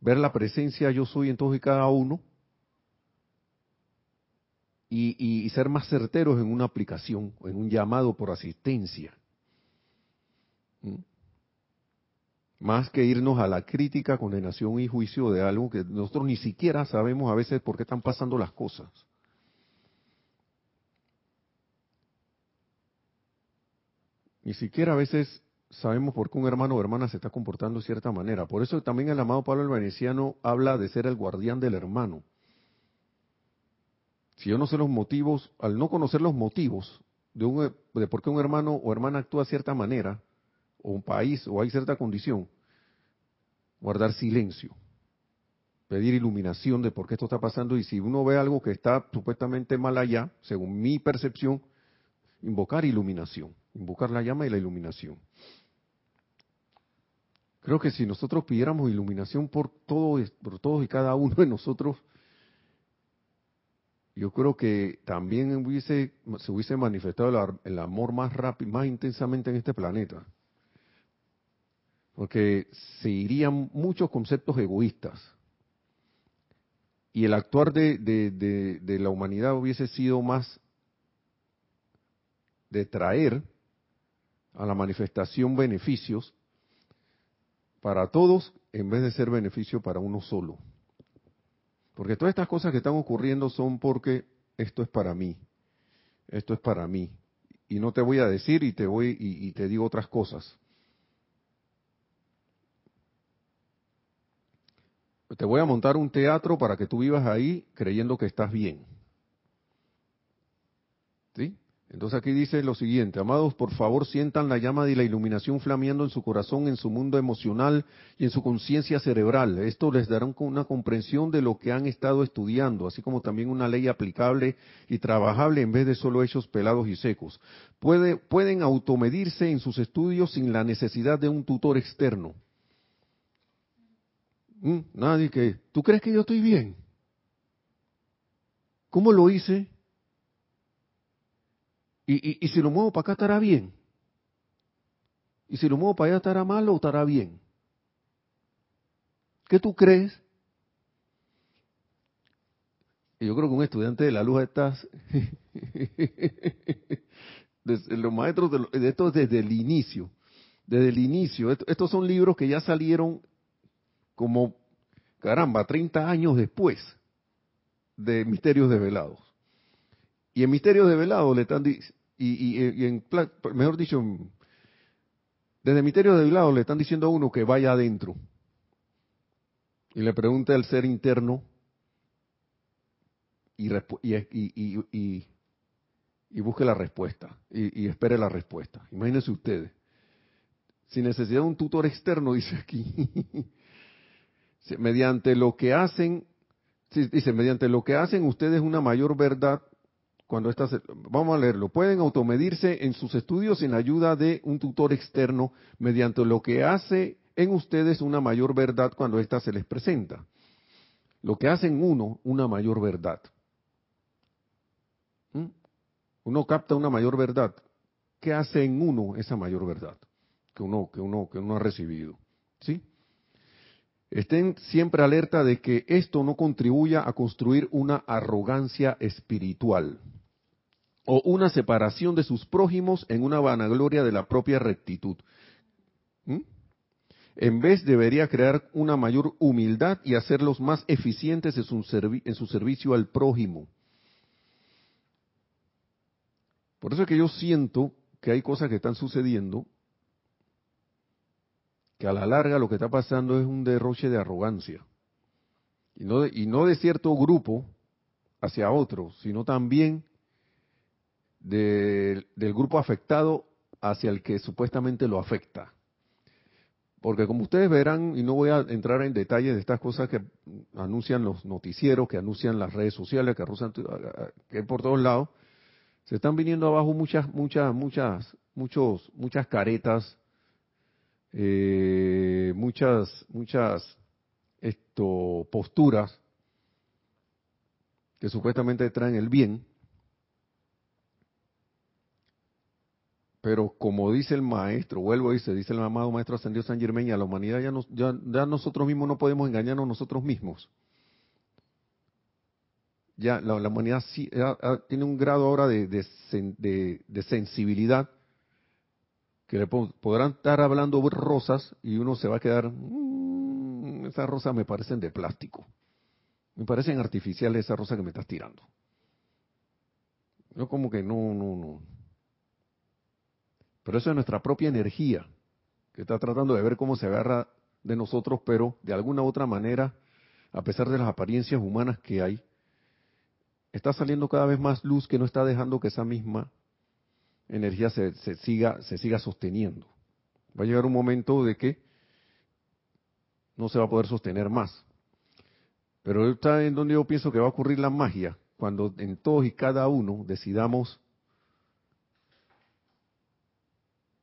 ver la presencia yo soy en todos y cada uno, y, ser más certeros en una aplicación, en un llamado por asistencia. ¿Mm? Más que irnos a la crítica, condenación y juicio de algo que nosotros ni siquiera sabemos a veces por qué están pasando las cosas. Ni siquiera a veces sabemos por qué un hermano o hermana se está comportando de cierta manera. Por eso también el amado Pablo el Veneciano habla de ser el guardián del hermano. Si yo no sé los motivos, al no conocer los motivos de, un, de por qué un hermano o hermana actúa de cierta manera, o un país o hay cierta condición, guardar silencio, pedir iluminación de por qué esto está pasando y si uno ve algo que está supuestamente mal allá, según mi percepción, invocar iluminación, invocar la llama y la iluminación. Creo que si nosotros pidiéramos iluminación por, todo, por todos y cada uno de nosotros, yo creo que también hubiese, se hubiese manifestado el amor más rápido, más intensamente en este planeta porque se irían muchos conceptos egoístas. Y el actuar de, de, la humanidad hubiese sido más de traer a la manifestación beneficios para todos en vez de ser beneficio para uno solo. Porque todas estas cosas que están ocurriendo son porque esto es para mí, esto es para mí. Y no te voy a decir y te voy y te digo otras cosas. Te voy a montar un teatro para que tú vivas ahí creyendo que estás bien. ¿Sí? Entonces aquí dice lo siguiente, amados, por favor sientan la llama de la iluminación flameando en su corazón, en su mundo emocional y en su conciencia cerebral. Esto les dará una comprensión de lo que han estado estudiando, así como también una ley aplicable y trabajable en vez de solo hechos pelados y secos. pueden automedirse en sus estudios sin la necesidad de un tutor externo. Mm, nadie que, ¿tú crees que yo estoy bien? ¿Cómo lo hice? Y, y, si lo muevo para acá estará bien. Y si lo muevo para allá estará mal o estará bien. ¿Qué tú crees? Y yo creo que un estudiante de la luz estás, los maestros de, de esto desde el inicio, desde el inicio. Estos son libros que ya salieron como, caramba, 30 años después de Misterios Develados. Y en Misterios Develados le están, y, y, en, mejor dicho, desde Misterios Develados le están diciendo a uno que vaya adentro. Y le pregunte al ser interno y, y, y, busque la respuesta y, espere la respuesta. Imagínense ustedes. Sin necesidad de un tutor externo, dice aquí, mediante lo que hacen, dice, mediante lo que hacen ustedes una mayor verdad, cuando estas, vamos a leerlo, pueden automedirse en sus estudios sin ayuda de un tutor externo, mediante lo que hace en ustedes una mayor verdad cuando ésta se les presenta. Lo que hace en uno, una mayor verdad. ¿Mm? Uno capta una mayor verdad. ¿Qué hace en uno esa mayor verdad que uno, que uno, que uno ha recibido? ¿Sí? Estén siempre alerta de que esto no contribuya a construir una arrogancia espiritual o una separación de sus prójimos en una vanagloria de la propia rectitud. ¿Mm? En vez debería crear una mayor humildad y hacerlos más eficientes en su, en su servicio al prójimo. Por eso es que yo siento que hay cosas que están sucediendo que a la larga lo que está pasando es un derroche de arrogancia. Y no de, y no de cierto grupo hacia otro, sino también del grupo afectado hacia el que supuestamente lo afecta. Porque como ustedes verán, y no voy a entrar en detalle de estas cosas que anuncian los noticieros, que anuncian las redes sociales, que anuncian que por todos lados, se están viniendo abajo muchas, muchas, muchas, muchos, muchas caretas eh, muchas, muchas esto, posturas que supuestamente traen el bien, pero como dice el maestro, vuelvo y se dice el amado maestro ascendido San Germain, a la humanidad ya, ya, nosotros mismos no podemos engañarnos nosotros mismos. Ya la, humanidad tiene un grado ahora de, de sensibilidad que le podrán estar hablando rosas y uno se va a quedar, mmm, esas rosas me parecen de plástico, me parecen artificiales esas rosas que me estás tirando. No como que no, no, no. Pero eso es nuestra propia energía, que está tratando de ver cómo se agarra de nosotros, pero de alguna u otra manera, a pesar de las apariencias humanas que hay, está saliendo cada vez más luz que no está dejando que esa misma energía se, siga, se siga sosteniendo. Va a llegar un momento de que no se va a poder sostener más. Pero está en donde yo pienso que va a ocurrir la magia, cuando en todos y cada uno decidamos,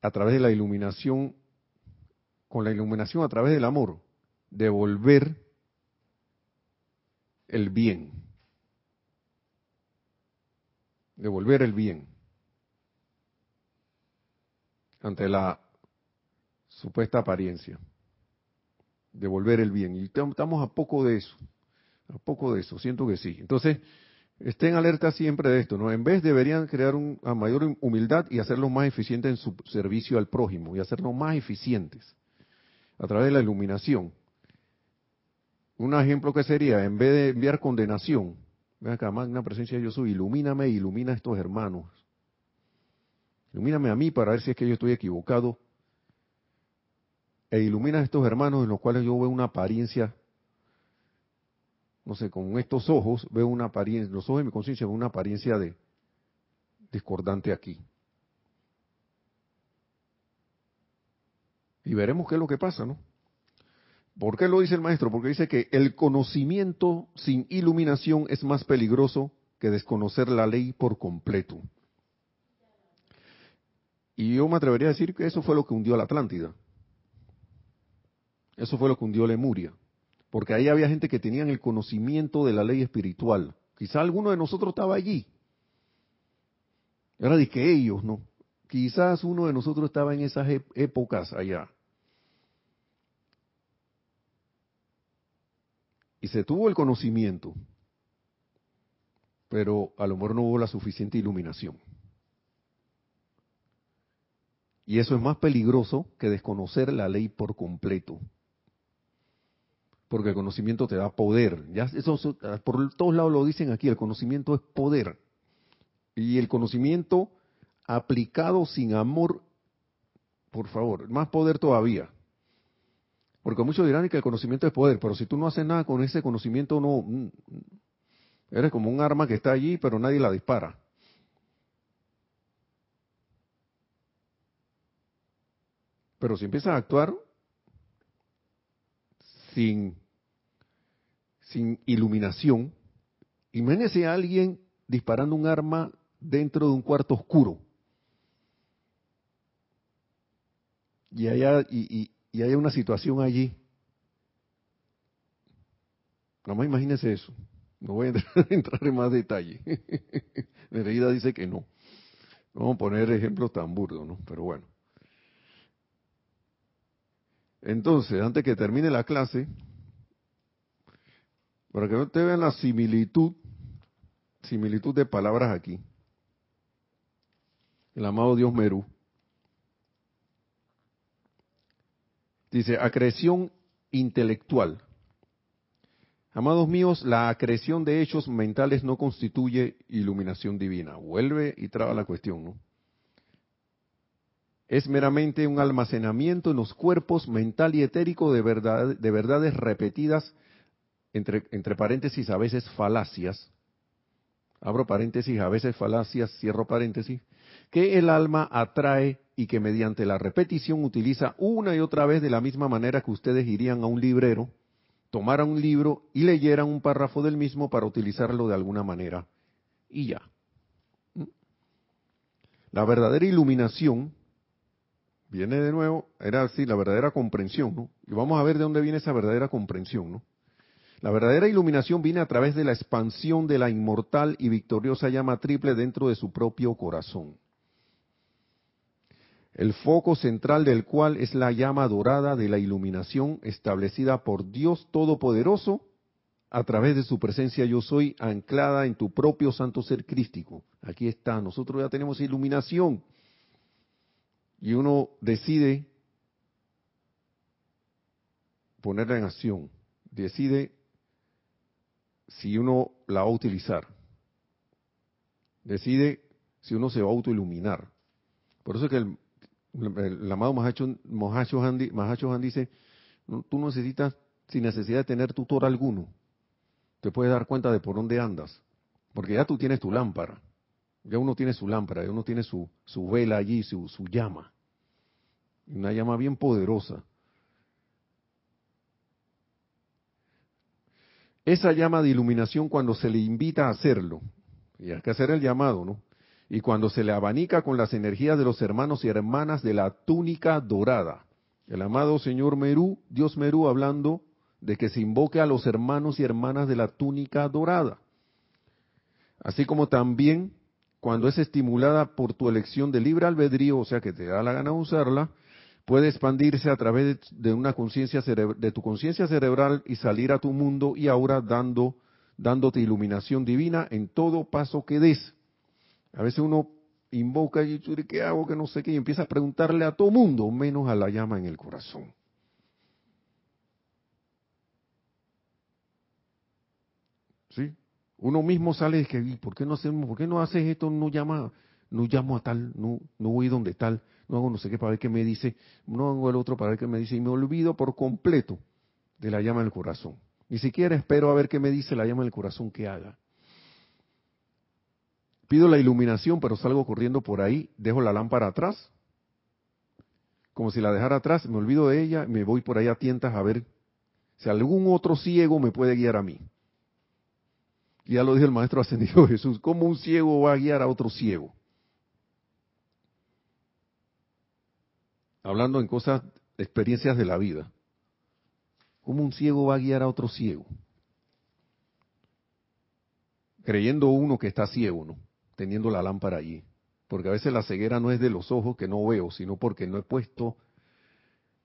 a través de la iluminación, con la iluminación a través del amor, devolver el bien. Devolver el bien ante la supuesta apariencia. Devolver el bien. Y estamos a poco de eso. A poco de eso. Siento que sí. Entonces, estén alerta siempre de esto, ¿no? En vez deberían crear una mayor humildad y hacerlos más eficientes en su servicio al prójimo y hacerlos más eficientes a través de la iluminación. Un ejemplo que sería, en vez de enviar condenación, ven acá, magna presencia yo soy, ilumíname ilumina a estos hermanos Ilumíname a mí para ver si es que yo estoy equivocado. E ilumina a estos hermanos en los cuales yo veo una apariencia, no sé, con estos ojos veo una apariencia, los ojos de mi conciencia ven una apariencia de discordante aquí. Y veremos qué es lo que pasa, ¿no? ¿Por qué lo dice el maestro? Porque dice que el conocimiento sin iluminación es más peligroso que desconocer la ley por completo. Y yo me atrevería a decir que eso fue lo que hundió a la Atlántida. Eso fue lo que hundió Lemuria. Porque ahí había gente que tenían el conocimiento de la ley espiritual. Quizá alguno de nosotros estaba allí. Era de que ellos, ¿no? Quizás uno de nosotros estaba en esas épocas allá. Y se tuvo el conocimiento, pero a lo mejor no hubo la suficiente iluminación. Y eso es más peligroso que desconocer la ley por completo. Porque el conocimiento te da poder. Ya eso por todos lados lo dicen aquí, el conocimiento es poder. Y el conocimiento aplicado sin amor, por favor, más poder todavía. Porque muchos dirán que el conocimiento es poder, pero si tú no haces nada con ese conocimiento, no. Mm, eres como un arma que está allí, pero nadie la dispara. Pero si empiezas a actuar sin, sin iluminación, imagínese a alguien disparando un arma dentro de un cuarto oscuro. Y haya, y, y, haya una situación allí. Nada más imagínese eso. No voy a entrar, en más detalle. Nereida dice que no. Vamos a poner ejemplos tan burdos, ¿no? Pero bueno. Entonces, antes que termine la clase, Para que te vean la similitud, similitud de palabras aquí. El amado Dios Merú. Dice, acreción intelectual. Amados míos, la acreción de hechos mentales no constituye iluminación divina. Vuelve y traba la cuestión, ¿no? Es meramente un almacenamiento en los cuerpos mental y etérico de, verdad, de verdades repetidas, entre, entre paréntesis a veces falacias, abro paréntesis, a veces falacias, cierro paréntesis, que el alma atrae y que mediante la repetición utiliza una y otra vez de la misma manera que ustedes irían a un librero, tomaran un libro y leyeran un párrafo del mismo para utilizarlo de alguna manera. Y ya. La verdadera iluminación viene de nuevo, era así, la verdadera comprensión, ¿no? Y vamos a ver de dónde viene esa verdadera comprensión, ¿no? La verdadera iluminación viene a través de la expansión de la inmortal y victoriosa llama triple dentro de su propio corazón el foco central del cual es la llama dorada de la iluminación establecida por Dios Todopoderoso a través de su presencia yo soy anclada en tu propio santo ser crístico. Aquí está, nosotros ya tenemos iluminación y uno decide ponerla en acción, decide si uno la va a utilizar, decide si uno se va a autoiluminar. Por eso es que el, el, amado Mahacho Han dice, tú necesitas, sin necesidad de tener tutor alguno, te puedes dar cuenta de por dónde andas, porque ya tú tienes tu lámpara, ya uno tiene su lámpara, ya uno tiene su, su vela allí, su, su llama, una llama bien poderosa. Esa llama de iluminación cuando se le invita a hacerlo, y hay que hacer el llamado, ¿no? y cuando se le abanica con las energías de los hermanos y hermanas de la túnica dorada. El amado señor Merú, Dios Merú, hablando de que se invoque a los hermanos y hermanas de la túnica dorada. Así como también cuando es estimulada por tu elección de libre albedrío, o sea que te da la gana usarla, puede expandirse a través de una conciencia de tu conciencia cerebral y salir a tu mundo y ahora dando dándote iluminación divina en todo paso que des. A veces uno invoca y ¿qué hago? Que no sé qué, y empieza a preguntarle a todo mundo, menos a la llama en el corazón. ¿Sí? Uno mismo sale y que, ¿por qué no hacemos, por qué no haces esto? No llama, no llamo a tal, no, no voy donde tal, no hago no sé qué para ver qué me dice, no hago el otro para ver qué me dice, y me olvido por completo de la llama del corazón. Ni siquiera espero a ver qué me dice la llama del corazón que haga. Pido la iluminación, pero salgo corriendo por ahí, dejo la lámpara atrás, como si la dejara atrás, me olvido de ella, me voy por ahí a tientas a ver si algún otro ciego me puede guiar a mí. Ya lo dijo el Maestro Ascendido Jesús, ¿cómo un ciego va a guiar a otro ciego? Hablando en cosas, experiencias de la vida. ¿Cómo un ciego va a guiar a otro ciego? Creyendo uno que está ciego, ¿no? teniendo la lámpara allí. Porque a veces la ceguera no es de los ojos que no veo, sino porque no he puesto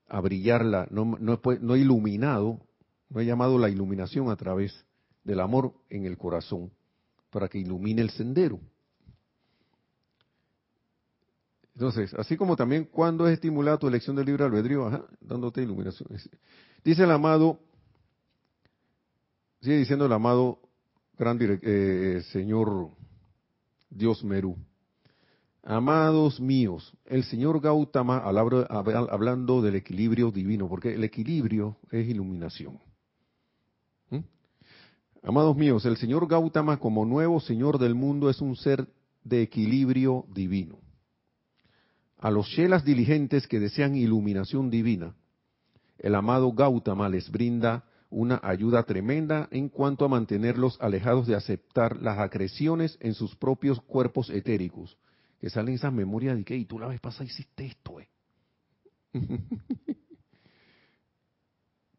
a brillarla, no, he, no he iluminado, no he llamado la iluminación a través del amor en el corazón para que ilumine el sendero. Entonces, así como también cuando es estimulada tu elección del libre albedrío, ajá, dándote iluminación. Dice el amado, sigue diciendo el amado gran eh, señor Dios Merú. Amados míos, el señor Gautama hablando del equilibrio divino, porque el equilibrio es iluminación. Amados míos, el señor Gautama como nuevo señor del mundo es un ser de equilibrio divino. A los shelas diligentes que desean iluminación divina, el amado Gautama les brinda una ayuda tremenda en cuanto a mantenerlos alejados de aceptar las acreciones en sus propios cuerpos etéricos. Que salen esas memorias de que, y tú la vez pasada hiciste esto, eh.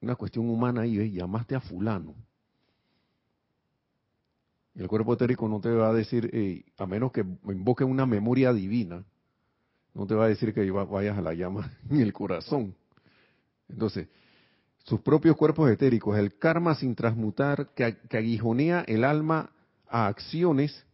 una cuestión humana ahí, ¿ves? llamaste a fulano. El cuerpo etérico no te va a decir, a menos que invoque una memoria divina, no te va a decir que vayas a la llama en el corazón. Entonces, sus propios cuerpos etéricos, el karma sin transmutar que, aguijonea el alma a acciones.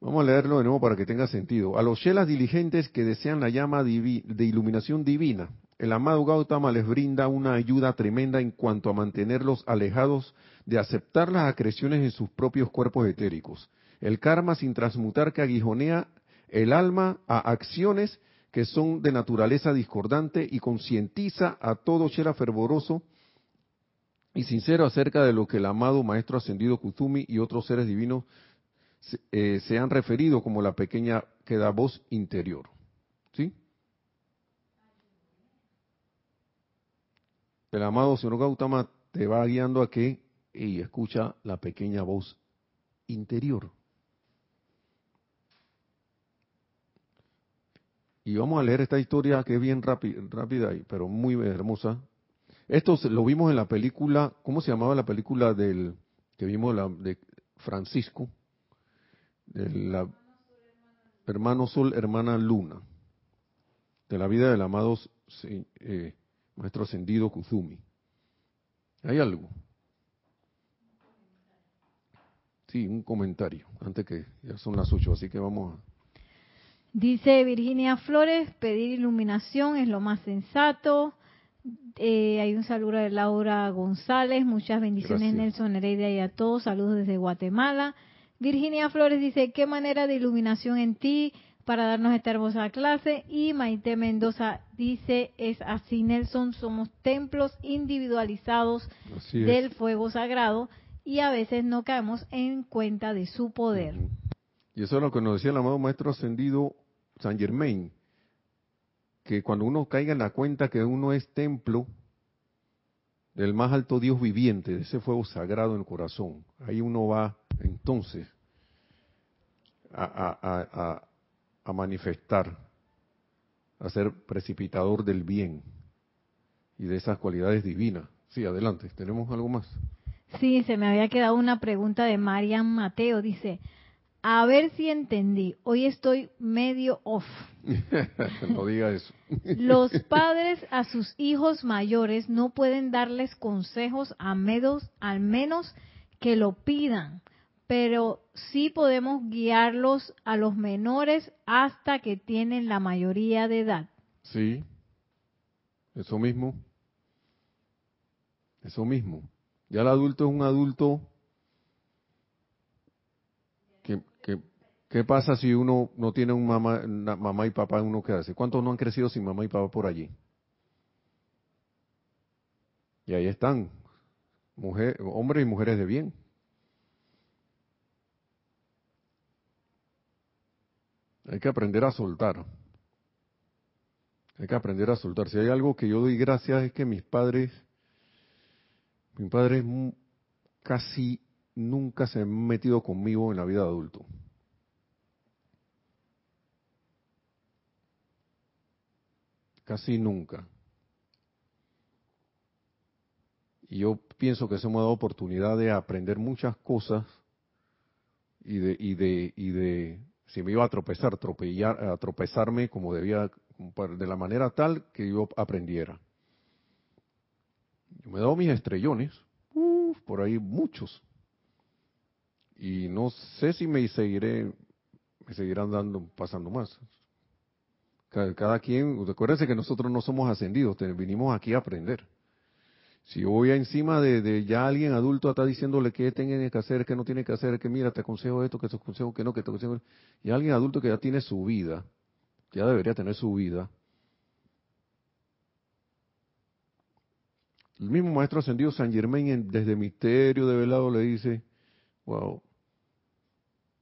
Vamos a leerlo de nuevo para que tenga sentido. A los shelas diligentes que desean la llama de iluminación divina, el amado Gautama les brinda una ayuda tremenda en cuanto a mantenerlos alejados de aceptar las acreciones en sus propios cuerpos etéricos. El karma sin transmutar que aguijonea el alma a acciones que son de naturaleza discordante y concientiza a todo Shera fervoroso y sincero acerca de lo que el amado Maestro Ascendido Kuzumi y otros seres divinos se, eh, han referido como la pequeña que da voz interior. ¿Sí? El amado Señor Gautama te va guiando a que y escucha la pequeña voz interior. Y vamos a leer esta historia que es bien rápida, pero muy hermosa. Esto lo vimos en la película, ¿cómo se llamaba la película del que vimos la, de Francisco? De la, hermano Sol, hermana Luna. De la vida del amado eh, Maestro Ascendido Kuzumi. ¿Hay algo? Sí, un comentario, antes que ya son las ocho, así que vamos a... Dice Virginia Flores, pedir iluminación es lo más sensato. Eh, hay un saludo de Laura González, muchas bendiciones Nelson Heredia y a todos, saludos desde Guatemala. Virginia Flores dice, qué manera de iluminación en ti para darnos esta hermosa clase. Y Maite Mendoza dice, es así Nelson, somos templos individualizados del fuego sagrado y a veces no caemos en cuenta de su poder. Y eso es lo que nos decía el amado Maestro Ascendido San Germain, que cuando uno caiga en la cuenta que uno es templo del más alto Dios viviente, de ese fuego sagrado en el corazón, ahí uno va entonces a, a manifestar, a ser precipitador del bien y de esas cualidades divinas. Sí, adelante, ¿tenemos algo más? Sí, se me había quedado una pregunta de Marian Mateo. Dice, a ver si entendí. Hoy estoy medio off. no diga eso. Los padres a sus hijos mayores no pueden darles consejos a menos, al menos que lo pidan, pero sí podemos guiarlos a los menores hasta que tienen la mayoría de edad. Sí, eso mismo. Eso mismo. Ya el adulto es un adulto ¿Qué pasa si uno no tiene un mamá, mamá y papá uno que hace? ¿Cuántos no han crecido sin mamá y papá por allí? Y ahí están, mujer, hombres y mujeres de bien. Hay que aprender a soltar. Hay que aprender a soltar. Si hay algo que yo doy gracias es que mis padres, mis padres casi nunca se han metido conmigo en la vida de adulto. Casi nunca. Y yo pienso que eso me ha dado oportunidad de aprender muchas cosas y de, y de, y de si me iba a tropezar, a tropezarme como debía, de la manera tal que yo aprendiera. Yo me he dado mis estrellones, por ahí muchos. Y no sé si me seguiré, me seguirán dando, pasando más. Cada, quien, recuérdense que nosotros no somos ascendidos, vinimos aquí a aprender. Si voy encima de, ya alguien adulto está diciéndole qué tiene que hacer, qué no tiene que hacer, que mira, te aconsejo esto, que te aconsejo que no, que te aconsejo... Y alguien adulto que ya tiene su vida, ya debería tener su vida. El mismo maestro ascendido San Germain desde Misterio de Velado le dice, wow,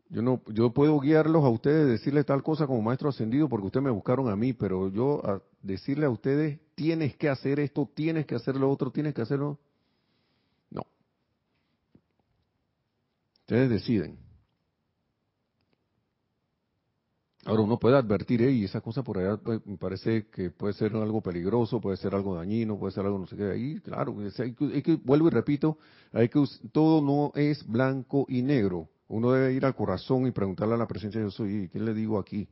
yo no, yo puedo guiarlos a ustedes, decirles tal cosa como maestro ascendido porque ustedes me buscaron a mí, pero yo a decirle a ustedes tienes que hacer esto, tienes que hacer lo otro, tienes que hacerlo, no. Ustedes deciden. Ahora uno puede advertir, y esa cosa por allá pues, me parece que puede ser algo peligroso, puede ser algo dañino, puede ser algo no sé qué. Ahí, claro, hay que, vuelvo y repito, hay que todo no es blanco y negro. Uno debe ir al corazón y preguntarle a la presencia de Dios, ¿y qué le digo aquí?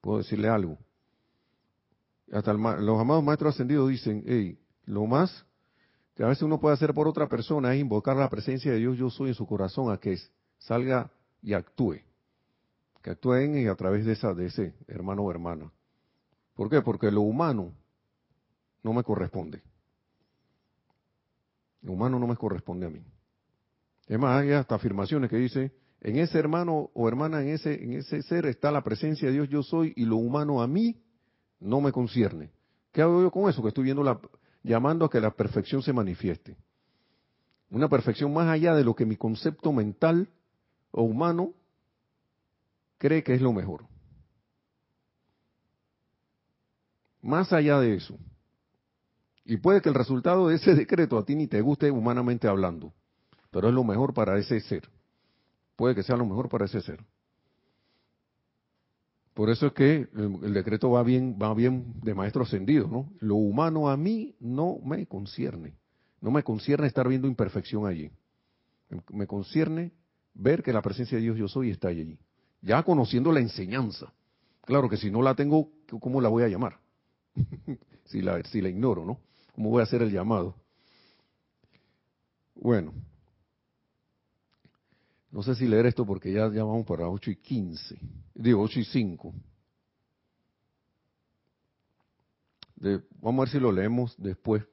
¿Puedo decirle algo? Hasta los amados maestros ascendidos dicen, hey, lo más que a veces uno puede hacer por otra persona es invocar la presencia de Dios yo soy en su corazón a que salga y actúe. Que actúen y a través de, esa, de ese hermano o hermana. ¿Por qué? Porque lo humano no me corresponde. Lo humano no me corresponde a mí. Es más, hay hasta afirmaciones que dice, en ese hermano o hermana, en ese, en ese ser está la presencia de Dios yo soy y lo humano a mí no me concierne. ¿Qué hago yo con eso? Que estoy viendo la, llamando a que la perfección se manifieste. Una perfección más allá de lo que mi concepto mental o humano cree que es lo mejor. Más allá de eso. Y puede que el resultado de ese decreto a ti ni te guste humanamente hablando, pero es lo mejor para ese ser. Puede que sea lo mejor para ese ser. Por eso es que el, decreto va bien, va bien de maestro ascendido, ¿no? Lo humano a mí no me concierne. No me concierne estar viendo imperfección allí. Me concierne ver que la presencia de Dios yo soy está allí. Ya conociendo la enseñanza. Claro que si no la tengo, ¿cómo la voy a llamar? si, la, si la ignoro, ¿no? ¿Cómo voy a hacer el llamado? Bueno. No sé si leer esto porque ya, vamos para 8 y 15. Digo, 8 y 5. vamos a ver si lo leemos después.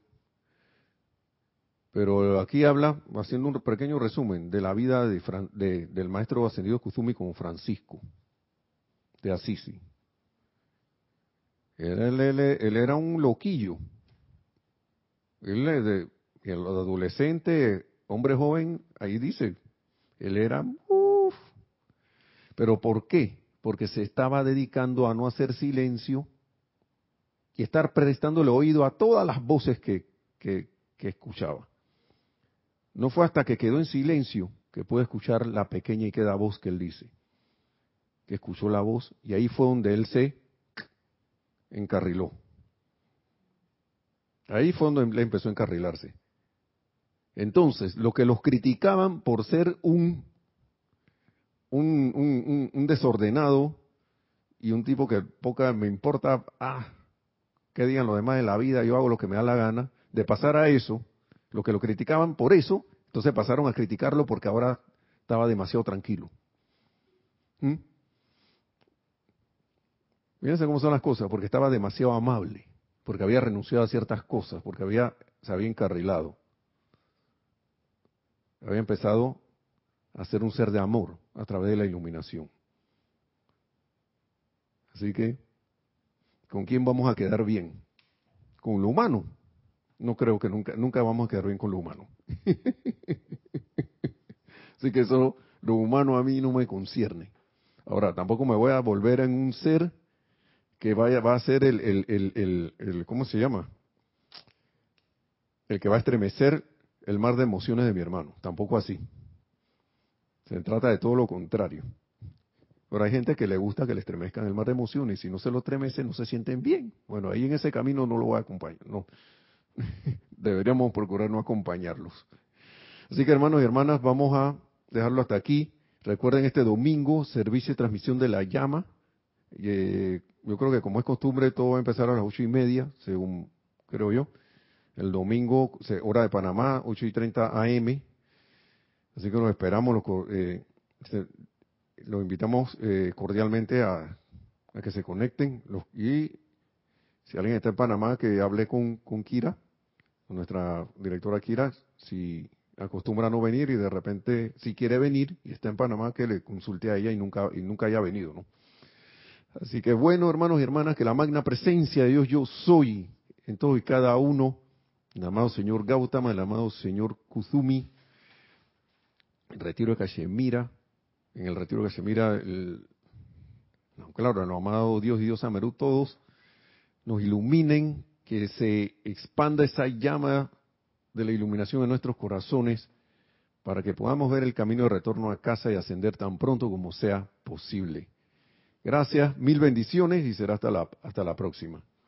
Pero aquí habla, haciendo un pequeño resumen, de la vida de, del maestro ascendido Kuzumi con Francisco de Assisi. Él, era un loquillo. Él, de, adolescente, hombre joven, ahí dice, él era, uff. Pero ¿por qué? Porque se estaba dedicando a no hacer silencio y estar prestándole oído a todas las voces que, que, escuchaba. No fue hasta que quedó en silencio que pudo escuchar la pequeña y queda voz que él dice. Que escuchó la voz y ahí fue donde él se encarriló. Ahí fue donde empezó a encarrilarse. Entonces, lo que los criticaban por ser un, un, un, desordenado y un tipo que poca me importa, ah, que digan los demás de la vida, yo hago lo que me da la gana, de pasar a eso, lo que lo criticaban por eso, entonces pasaron a criticarlo porque ahora estaba demasiado tranquilo. ¿Mm? Fíjense cómo son las cosas, porque estaba demasiado amable, porque había renunciado a ciertas cosas, porque había, se había encarrilado. Había empezado a ser un ser de amor a través de la iluminación. Así que, ¿con quién vamos a quedar bien? ¿Con lo humano? No creo que nunca, nunca vamos a quedar bien con lo humano. Así que eso, lo humano a mí no me concierne. Ahora, tampoco me voy a volver en un ser que vaya, va a ser el, el, el, el, ¿cómo se llama? El que va a estremecer el mar de emociones de mi hermano. Tampoco así. Se trata de todo lo contrario. Pero hay gente que le gusta que le estremezcan el mar de emociones y si no se lo estremece no se sienten bien. Bueno, ahí en ese camino no lo voy a acompañar. No. Deberíamos procurar no acompañarlos. Así que hermanos y hermanas, vamos a dejarlo hasta aquí. Recuerden este domingo, servicio y transmisión de la llama. Eh, yo creo que como es costumbre, todo va a empezar a las ocho y media, según creo yo. El domingo, hora de Panamá, 8 y 30 AM. Así que nos esperamos, eh, los invitamos eh, cordialmente a, que se conecten. y si alguien está en Panamá, que hable con, con Kira, con nuestra directora Kira, si acostumbra a no venir y de repente, si quiere venir y está en Panamá, que le consulte a ella y nunca, y nunca haya venido, ¿no? Así que bueno, hermanos y hermanas, que la magna presencia de Dios yo soy en todo y cada uno, el amado señor Gautama, el amado señor Kuzumi, el retiro de Cachemira, en el retiro de Cachemira, el, no, claro, el amado Dios y Dios Amerú, todos nos iluminen, que se expanda esa llama de la iluminación en nuestros corazones para que podamos ver el camino de retorno a casa y ascender tan pronto como sea posible. Gracias, mil bendiciones y será hasta la, hasta la próxima.